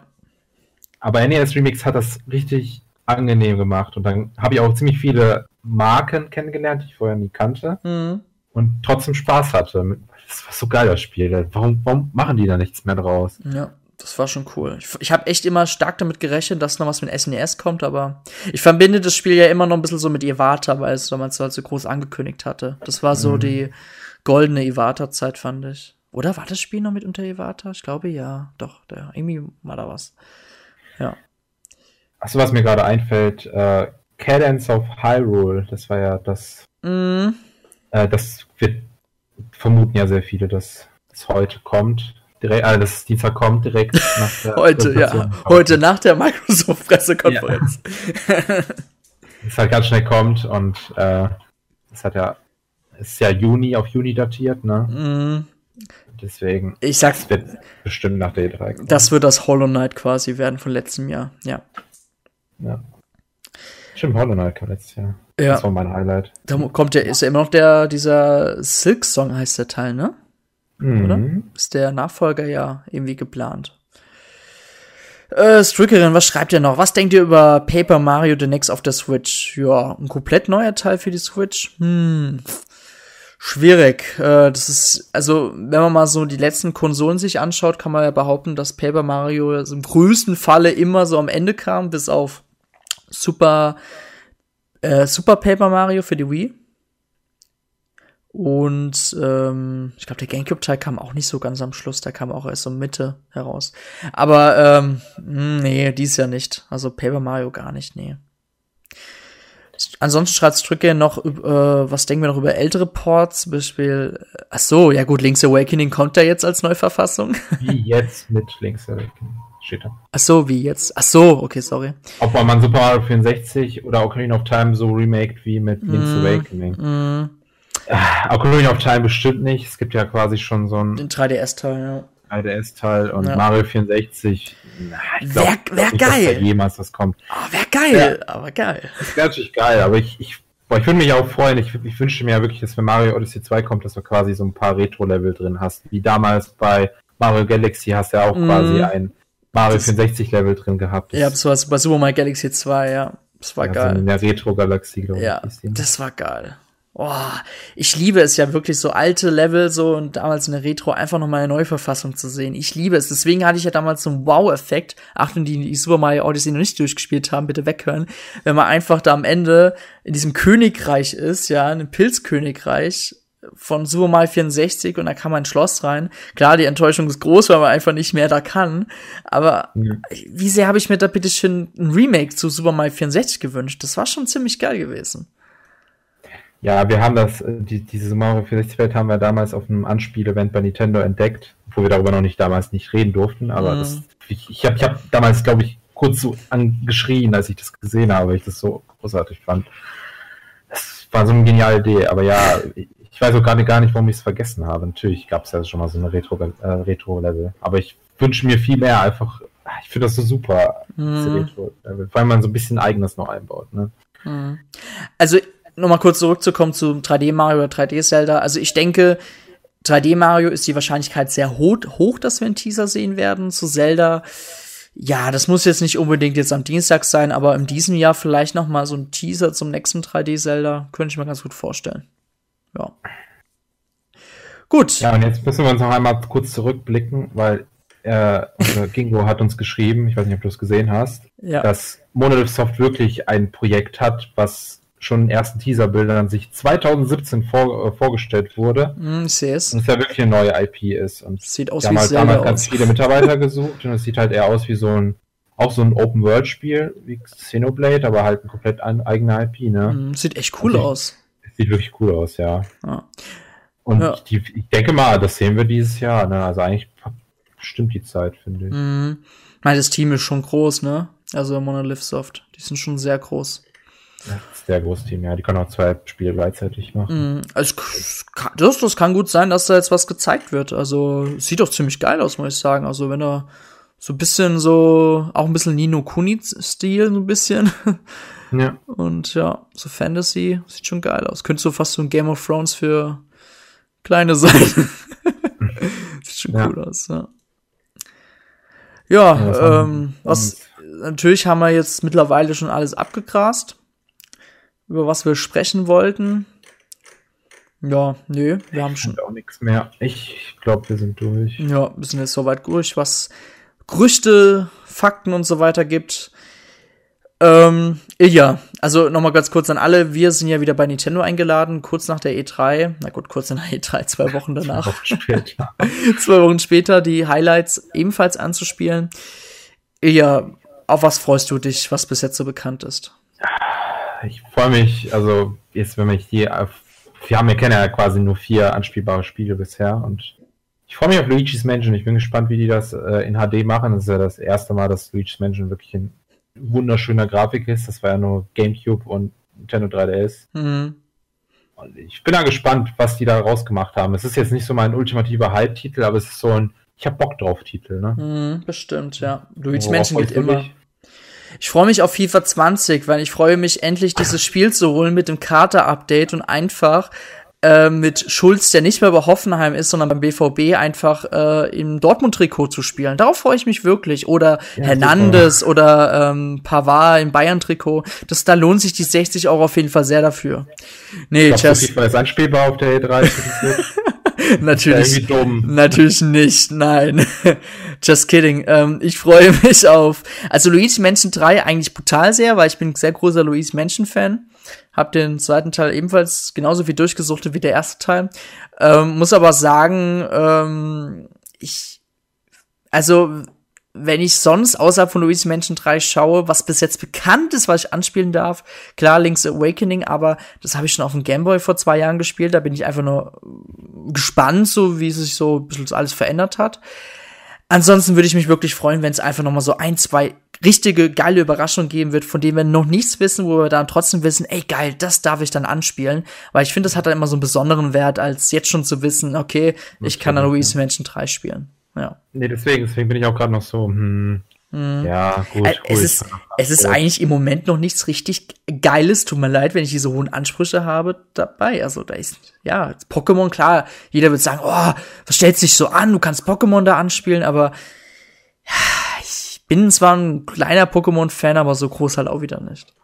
Aber NES Remix hat das richtig angenehm gemacht und dann habe ich auch ziemlich viele Marken kennengelernt, die ich vorher nie kannte Mhm. und trotzdem Spaß hatte. Das war so geil, das Spiel. Warum, warum machen die da nichts mehr draus? Ja, das war schon cool. Ich, ich habe echt immer stark damit gerechnet, dass noch was mit SNES kommt, aber ich verbinde das Spiel ja immer noch ein bisschen so mit Iwata, weil es damals halt so groß angekündigt hatte. Das war so die goldene Iwata-Zeit, fand ich. Oder war das Spiel noch mit unter Iwata? Ich glaube ja. Doch, der, irgendwie war da was. Ja. Achso, was mir gerade einfällt, äh, Cadence of Hyrule, das war ja das, Mhm. äh, das wird vermuten ja sehr viele, dass es heute kommt. Direkt, äh, dass es Dienstag kommt, direkt nach der Heute, ja. Heute nach der Microsoft-Pressekonferenz. Es halt ganz schnell kommt und äh, es hat ja, ist ja Juni auf Juni datiert, ne? Mhm. Deswegen Ich sag, es wird bestimmt nach der E3 kommen. das wird das Hollow Knight quasi werden von letztem Jahr. Ja. Ja. Stimmt, Hollow Knight kam letztes Jahr. Ja. Das war mein Highlight. Da kommt ja, ist ja immer noch der, dieser Silk-Song heißt der Teil, ne? oder? Mhm. Ist der Nachfolger ja irgendwie geplant. Äh, Strickerin, was schreibt ihr noch? Was denkt ihr über Paper Mario The Next auf der Switch? Ja, ein komplett neuer Teil für die Switch? Hm. Schwierig. Äh, das ist, also, wenn man mal so die letzten Konsolen sich anschaut, kann man ja behaupten, dass Paper Mario im größten Falle immer so am Ende kam, bis auf Super, äh, Super Paper Mario für die Wii. Und ähm, ich glaube, der GameCube-Teil kam auch nicht so ganz am Schluss, der kam auch erst so Mitte heraus. Aber ähm, mh, nee, dies ja nicht. Also Paper Mario gar nicht, nee. Ansonsten schreibt Stricke noch, äh, was denken wir noch über ältere Ports, zum Beispiel, äh, ach so, ja gut, Link's Awakening kommt ja jetzt als Neuverfassung. Wie jetzt mit Link's Awakening. Steht da. Ach so, wie jetzt? Ach so, okay, sorry. Ob man Super Mario 64 oder Ocarina of Time so remaked wie mit Link's Mm. Awakening. Mm, Ah, Ocarina of Time bestimmt nicht. Es gibt ja quasi schon so ein. den 3DS-Teil, ja. 3DS-Teil und ja. Mario 64. Wäre wär geil. Dass da jemals was kommt. Oh, wäre geil, ja. aber geil. Das wäre natürlich geil, aber ich, ich, boah, ich würde mich auch freuen. Ich, ich wünsche mir ja wirklich, dass wenn Mario Odyssey 2 kommt, dass du quasi so ein paar Retro-Level drin hast. Wie damals bei Mario Galaxy hast du ja auch mm. quasi ein Mario 64-Level drin gehabt. Das ja, das war bei Super Mario Galaxy 2, ja. Das war ja, geil. in der Retro-Galaxie, glaube ich. Ja, das war geil. Oh, ich liebe es ja wirklich, so alte Level so und damals in der Retro einfach nochmal eine Neuverfassung zu sehen. Ich liebe es. Deswegen hatte ich ja damals so einen Wow-Effekt. Achtung, die, die Super Mario Odyssey noch nicht durchgespielt haben, bitte weghören. Wenn man einfach da am Ende in diesem Königreich ist, ja, in einem Pilzkönigreich von Super Mario 64 und da kann man ein Schloss rein. Klar, die Enttäuschung ist groß, weil man einfach nicht mehr da kann. Aber ja. wie sehr habe ich mir da bitte schön ein Remake zu Super Mario 64 gewünscht? Das war schon ziemlich geil gewesen. Ja, wir haben das, äh, die, diese Mario 64 Welt haben wir damals auf einem Anspiel-Event bei Nintendo entdeckt, wo wir darüber noch nicht damals nicht reden durften, aber mhm. das, ich, ich habe ich hab damals, glaube ich, kurz so angeschrien, als ich das gesehen habe, weil ich das so großartig fand. Das war so eine geniale Idee, aber ja, ich weiß auch gerade gar nicht, warum ich es vergessen habe. Natürlich gab es ja schon mal so eine Retro-Level, äh, Retro aber ich wünsche mir viel mehr einfach, ich finde das so super, mhm. Retro-Level, weil man so ein bisschen eigenes noch einbaut, ne? Mhm. Also nochmal kurz zurückzukommen zu 3D Mario oder 3D Zelda. Also ich denke, 3D Mario ist die Wahrscheinlichkeit sehr hoch, hoch, dass wir einen Teaser sehen werden. Zu Zelda, ja, das muss jetzt nicht unbedingt jetzt am Dienstag sein, aber in diesem Jahr vielleicht noch mal so ein Teaser zum nächsten 3D Zelda könnte ich mir ganz gut vorstellen. Ja. Gut. Ja, und jetzt müssen wir uns noch einmal kurz zurückblicken, weil äh, unser Gingo hat uns geschrieben, ich weiß nicht, ob du es gesehen hast, ja. dass Monolith Soft wirklich ein Projekt hat, was schon in ersten Teaserbildern sich 2017 vor, äh, vorgestellt wurde. Mm, ich sehe es. Und es ja wirklich eine neue IP ist. Und sieht aus wie halt damals ganz viele Mitarbeiter gesucht und es sieht halt eher aus wie so ein auch so ein Open-World-Spiel wie Xenoblade, aber halt ein komplett ein, eigener IP, ne? Mm, sieht echt cool aus. Sieht wirklich cool aus, ja. ja. Und ja. Die, ich denke mal, das sehen wir dieses Jahr, ne? Also eigentlich stimmt die Zeit, finde ich. Mm. Ich meine, das Team ist schon groß, ne? Also Monolith Soft. Die sind schon sehr groß. Ja, sehr großes Team, ja. Die können auch zwei Spiele gleichzeitig machen. Mm, also, das, das kann gut sein, dass da jetzt was gezeigt wird. Also, sieht doch ziemlich geil aus, muss ich sagen. Also, wenn er so ein bisschen so, auch ein bisschen Nino Kuni-Stil, so ein bisschen. Ja. Und ja, so Fantasy sieht schon geil aus. Könnte so fast so ein Game of Thrones für kleine sein. sieht schon ja. cool aus, ja. Ja, ja ähm, was, natürlich haben wir jetzt mittlerweile schon alles abgegrast über was wir sprechen wollten. Ja, nö, wir haben schon. auch nichts mehr. Ich glaube, wir sind durch. Ja, wir sind jetzt soweit durch, was Gerüchte, Fakten und so weiter gibt. Ähm, ja, also nochmal ganz kurz an alle. Wir sind ja wieder bei Nintendo eingeladen, kurz nach der E3. Na gut, kurz nach der E3, zwei Wochen danach. zwei Wochen später. zwei Wochen später die Highlights ebenfalls anzuspielen. Ja, auf was freust du dich, was bis jetzt so bekannt ist? Ich freue mich, also jetzt, wenn ich hier, wir haben, wir kennen ja quasi nur vier anspielbare Spiele bisher und ich freue mich auf Luigi's Mansion. Ich bin gespannt, wie die das äh, in HD machen. Das ist ja das erste Mal, dass Luigi's Mansion wirklich in wunderschöner Grafik ist. Das war ja nur GameCube und Nintendo 3DS. Mhm. Und ich bin da gespannt, was die da rausgemacht haben. Es ist jetzt nicht so mein ultimativer Hype-Titel, aber es ist so ein Ich hab Bock drauf Titel, ne? Mhm, bestimmt, ja. Luigi's Mansion geht immer. Dich? Ich freue mich auf FIFA 20, weil ich freue mich endlich dieses Spiel zu holen mit dem Kater-Update und einfach äh, mit Schulz, der nicht mehr bei Hoffenheim ist, sondern beim BVB einfach äh, im Dortmund-Trikot zu spielen. Darauf freue ich mich wirklich. Oder ja, Hernandez super. oder ähm, Pavard im Bayern-Trikot. Das, da lohnt sich die 60 Euro auf jeden Fall sehr dafür. Nee, ich glaub, FIFA ist anspielbar auf der E3. natürlich, natürlich nicht, nein. Just kidding. Ähm, ich freue mich auf. Also Luigi Mansion 3 eigentlich brutal sehr, weil ich bin ein sehr großer Luigi Mansion Fan. Hab den zweiten Teil ebenfalls genauso viel durchgesuchtet wie der erste Teil. Ähm, muss aber sagen, ähm, ich, also wenn ich sonst außerhalb von Luigi Mansion 3 schaue, was bis jetzt bekannt ist, was ich anspielen darf, klar Link's Awakening, aber das habe ich schon auf dem Gameboy vor zwei Jahren gespielt, da bin ich einfach nur gespannt, so wie sich so ein bisschen alles verändert hat. Ansonsten würde ich mich wirklich freuen, wenn es einfach noch mal so ein, zwei richtige geile Überraschungen geben wird, von denen wir noch nichts wissen, wo wir dann trotzdem wissen, ey geil, das darf ich dann anspielen, weil ich finde, das hat dann immer so einen besonderen Wert, als jetzt schon zu wissen, okay, ich kann dann Luigi Mansion 3 spielen. Ja. Nee, deswegen, deswegen bin ich auch gerade noch so, hm. Ja, gut. Äh, es ist, es ist eigentlich im Moment noch nichts richtig Geiles. Tut mir leid, wenn ich diese hohen Ansprüche habe dabei. Also da ist, ja, Pokémon, klar, jeder wird sagen, oh, was stellt sich so an? Du kannst Pokémon da anspielen, aber ja, ich bin zwar ein kleiner Pokémon-Fan, aber so groß halt auch wieder nicht.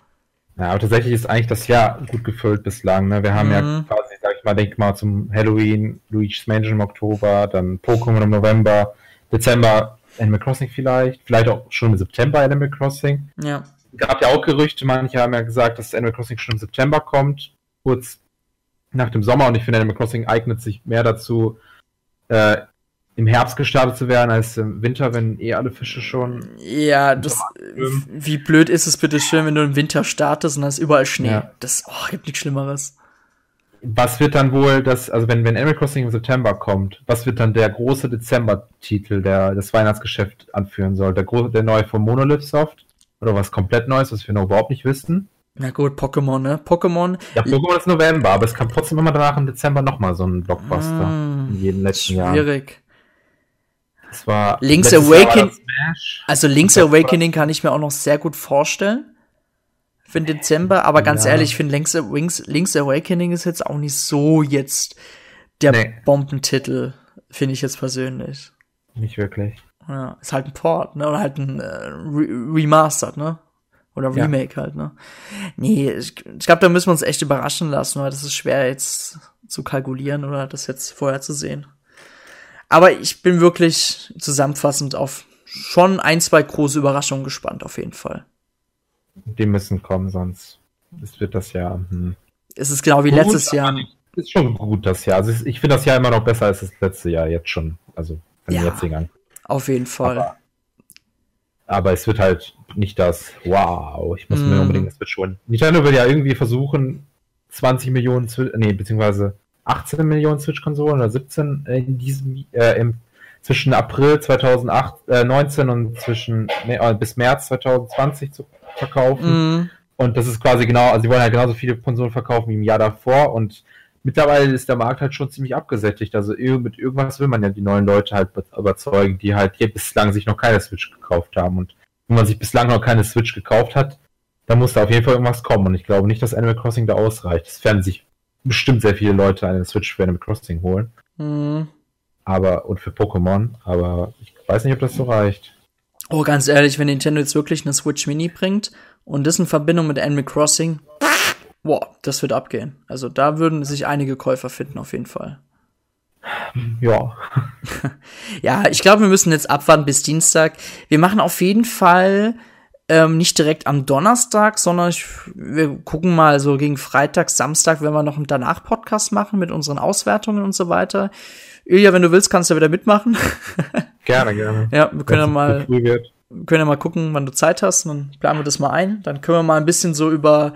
Ja, aber tatsächlich ist eigentlich das Jahr gut gefüllt bislang. Ne? Wir haben ja Mhm. quasi, sag ich mal, denk mal zum Halloween, Luigi's Mansion im Oktober, dann Pokémon im November, Dezember Animal Crossing vielleicht, vielleicht auch schon im September Animal Crossing. Ja. Gab ja auch Gerüchte, manche haben ja gesagt, dass Animal Crossing schon im September kommt, kurz nach dem Sommer. Und ich finde, Animal Crossing eignet sich mehr dazu, äh, im Herbst gestartet zu werden, als im Winter, wenn eh alle Fische schon Ja, das, wie blöd ist es bitte schön, wenn du im Winter startest und da ist überall Schnee. Ja. Das, oh, gibt nichts Schlimmeres. Was wird dann wohl das, also wenn, wenn Animal Crossing im September kommt, was wird dann der große Dezember-Titel, der das Weihnachtsgeschäft anführen soll? Der große, der neue von Monolith Soft? Oder was komplett Neues, was wir noch überhaupt nicht wissen? Na gut, Pokémon, ne? Pokémon. Ja, Pokémon ist November, aber es kam trotzdem immer danach im Dezember nochmal so ein Blockbuster. Mm, in jedem letzten Jahr. Schwierig. Das war Link's letztes Jahr war Awaken- das Smash. Also Link's Awakening kann ich mir auch noch sehr gut vorstellen. Für den Dezember, aber ganz Ja. ehrlich, ich finde Link's, Link's, Link's Awakening ist jetzt auch nicht so jetzt der Nee. Bombentitel, finde ich jetzt persönlich. Nicht wirklich. Ja, ist halt ein Port, ne? Oder halt ein äh, Re Remastered, ne? Oder Ja. Remake halt, ne? Nee, ich, ich glaube, da müssen wir uns echt überraschen lassen, weil das ist schwer jetzt zu kalkulieren oder das jetzt vorher zu sehen. Aber ich bin wirklich zusammenfassend auf schon ein, zwei große Überraschungen gespannt, auf jeden Fall. Die müssen kommen, sonst es wird das Jahr. Hm. Es ist genau wie Gut, letztes Jahr. Ist schon gut das Jahr. Also ich finde das Jahr immer noch besser als das letzte Jahr jetzt schon. Also von Ja. jetzigen an. Auf jeden Fall. Aber, aber es wird halt nicht das Wow, ich muss Mhm. mir unbedingt eine Switch holen. Nintendo will ja irgendwie versuchen, 20 Millionen, nee, beziehungsweise 18 Millionen Switch-Konsolen oder 17 in diesem, äh, im, zwischen April 2019 und zwischen, nee, äh, bis März 2020 zu verkaufen. Mhm. Und das ist quasi genau, also sie wollen halt genauso viele Konsolen verkaufen wie im Jahr davor und mittlerweile ist der Markt halt schon ziemlich abgesättigt. Also mit irgendwas will man ja die neuen Leute halt be- überzeugen, die halt hier bislang sich noch keine Switch gekauft haben. Und wenn man sich bislang noch keine Switch gekauft hat, dann muss da auf jeden Fall irgendwas kommen. Und ich glaube nicht, dass Animal Crossing da ausreicht. Es werden sich bestimmt sehr viele Leute eine Switch für Animal Crossing holen. Mhm. Aber, und für Pokémon, aber ich weiß nicht, ob das so reicht. Oh, ganz ehrlich, wenn Nintendo jetzt wirklich eine Switch Mini bringt und das in Verbindung mit Animal Crossing, boah, das wird abgehen. Also da würden sich einige Käufer finden, auf jeden Fall. Ja. Ja, ich glaube, wir müssen jetzt abwarten bis Dienstag. Wir machen auf jeden Fall ähm, nicht direkt am Donnerstag, sondern ich, wir gucken mal so gegen Freitag, Samstag, wenn wir noch einen Danach-Podcast machen mit unseren Auswertungen und so weiter. Ilja, wenn du willst, kannst du ja wieder mitmachen. Gerne, gerne. ja, wir können ja mal können ja mal gucken, wann du Zeit hast, dann planen wir das mal ein. Dann können wir mal ein bisschen so über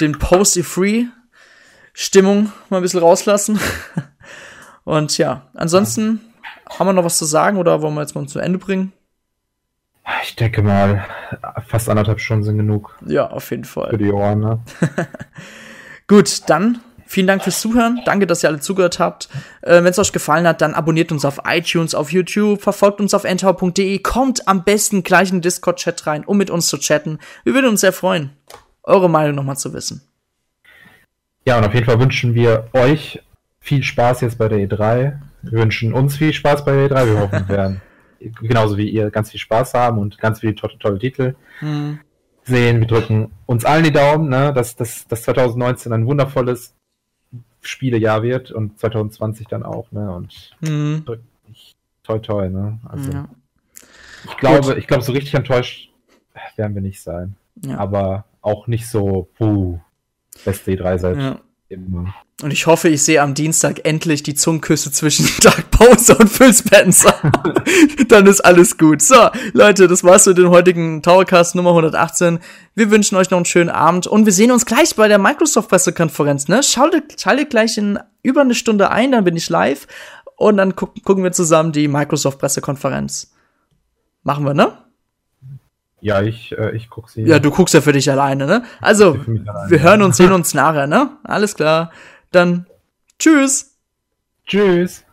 den Post-E-Free-Stimmung mal ein bisschen rauslassen. Und ja, ansonsten haben wir noch was zu sagen oder wollen wir jetzt mal zu Ende bringen? Ich denke mal, fast anderthalb Stunden sind genug Ja, auf jeden für Fall. die Ohren, ne? Gut, dann vielen Dank fürs Zuhören. Danke, dass ihr alle zugehört habt. Äh, Wenn es euch gefallen hat, dann abonniert uns auf iTunes, auf YouTube, verfolgt uns auf entau.de, kommt am besten gleich in den Discord-Chat rein, um mit uns zu chatten. Wir würden uns sehr freuen, eure Meinung nochmal zu wissen. Ja, und auf jeden Fall wünschen wir euch viel Spaß jetzt bei der E3. Wir wünschen uns viel Spaß bei der E3. Wir hoffen, wir werden genauso wie ihr ganz viel Spaß haben und ganz viele tolle, tolle Titel Hm. sehen. Wir drücken uns allen die Daumen, ne, dass, dass, dass 2019 ein wundervolles Spielejahr wird und 2020 dann auch, ne? Und Hm. mich toi toi, ne? Also Ja. ich glaube, ich glaube, so richtig enttäuscht werden wir nicht sein. Ja. Aber auch nicht so, puh, beste E3 seit Ja. Immer. Und ich hoffe, ich sehe am Dienstag endlich die Zungenküsse zwischen Doug Bowser und Phil Spencer. Dann ist alles gut. So, Leute, das war's für den heutigen Towercast Nummer 118. Wir wünschen euch noch einen schönen Abend und wir sehen uns gleich bei der Microsoft-Pressekonferenz. Ne? Schaltet, schaltet gleich in über eine Stunde ein, dann bin ich live und dann gucken, gucken wir zusammen die Microsoft-Pressekonferenz. Machen wir, ne? Ja, ich, äh, ich guck sie. Ja, du guckst ja für dich alleine, ne? Also, alleine, wir hören uns, sehen uns nachher, ne? Alles klar. Dann tschüss. Tschüss.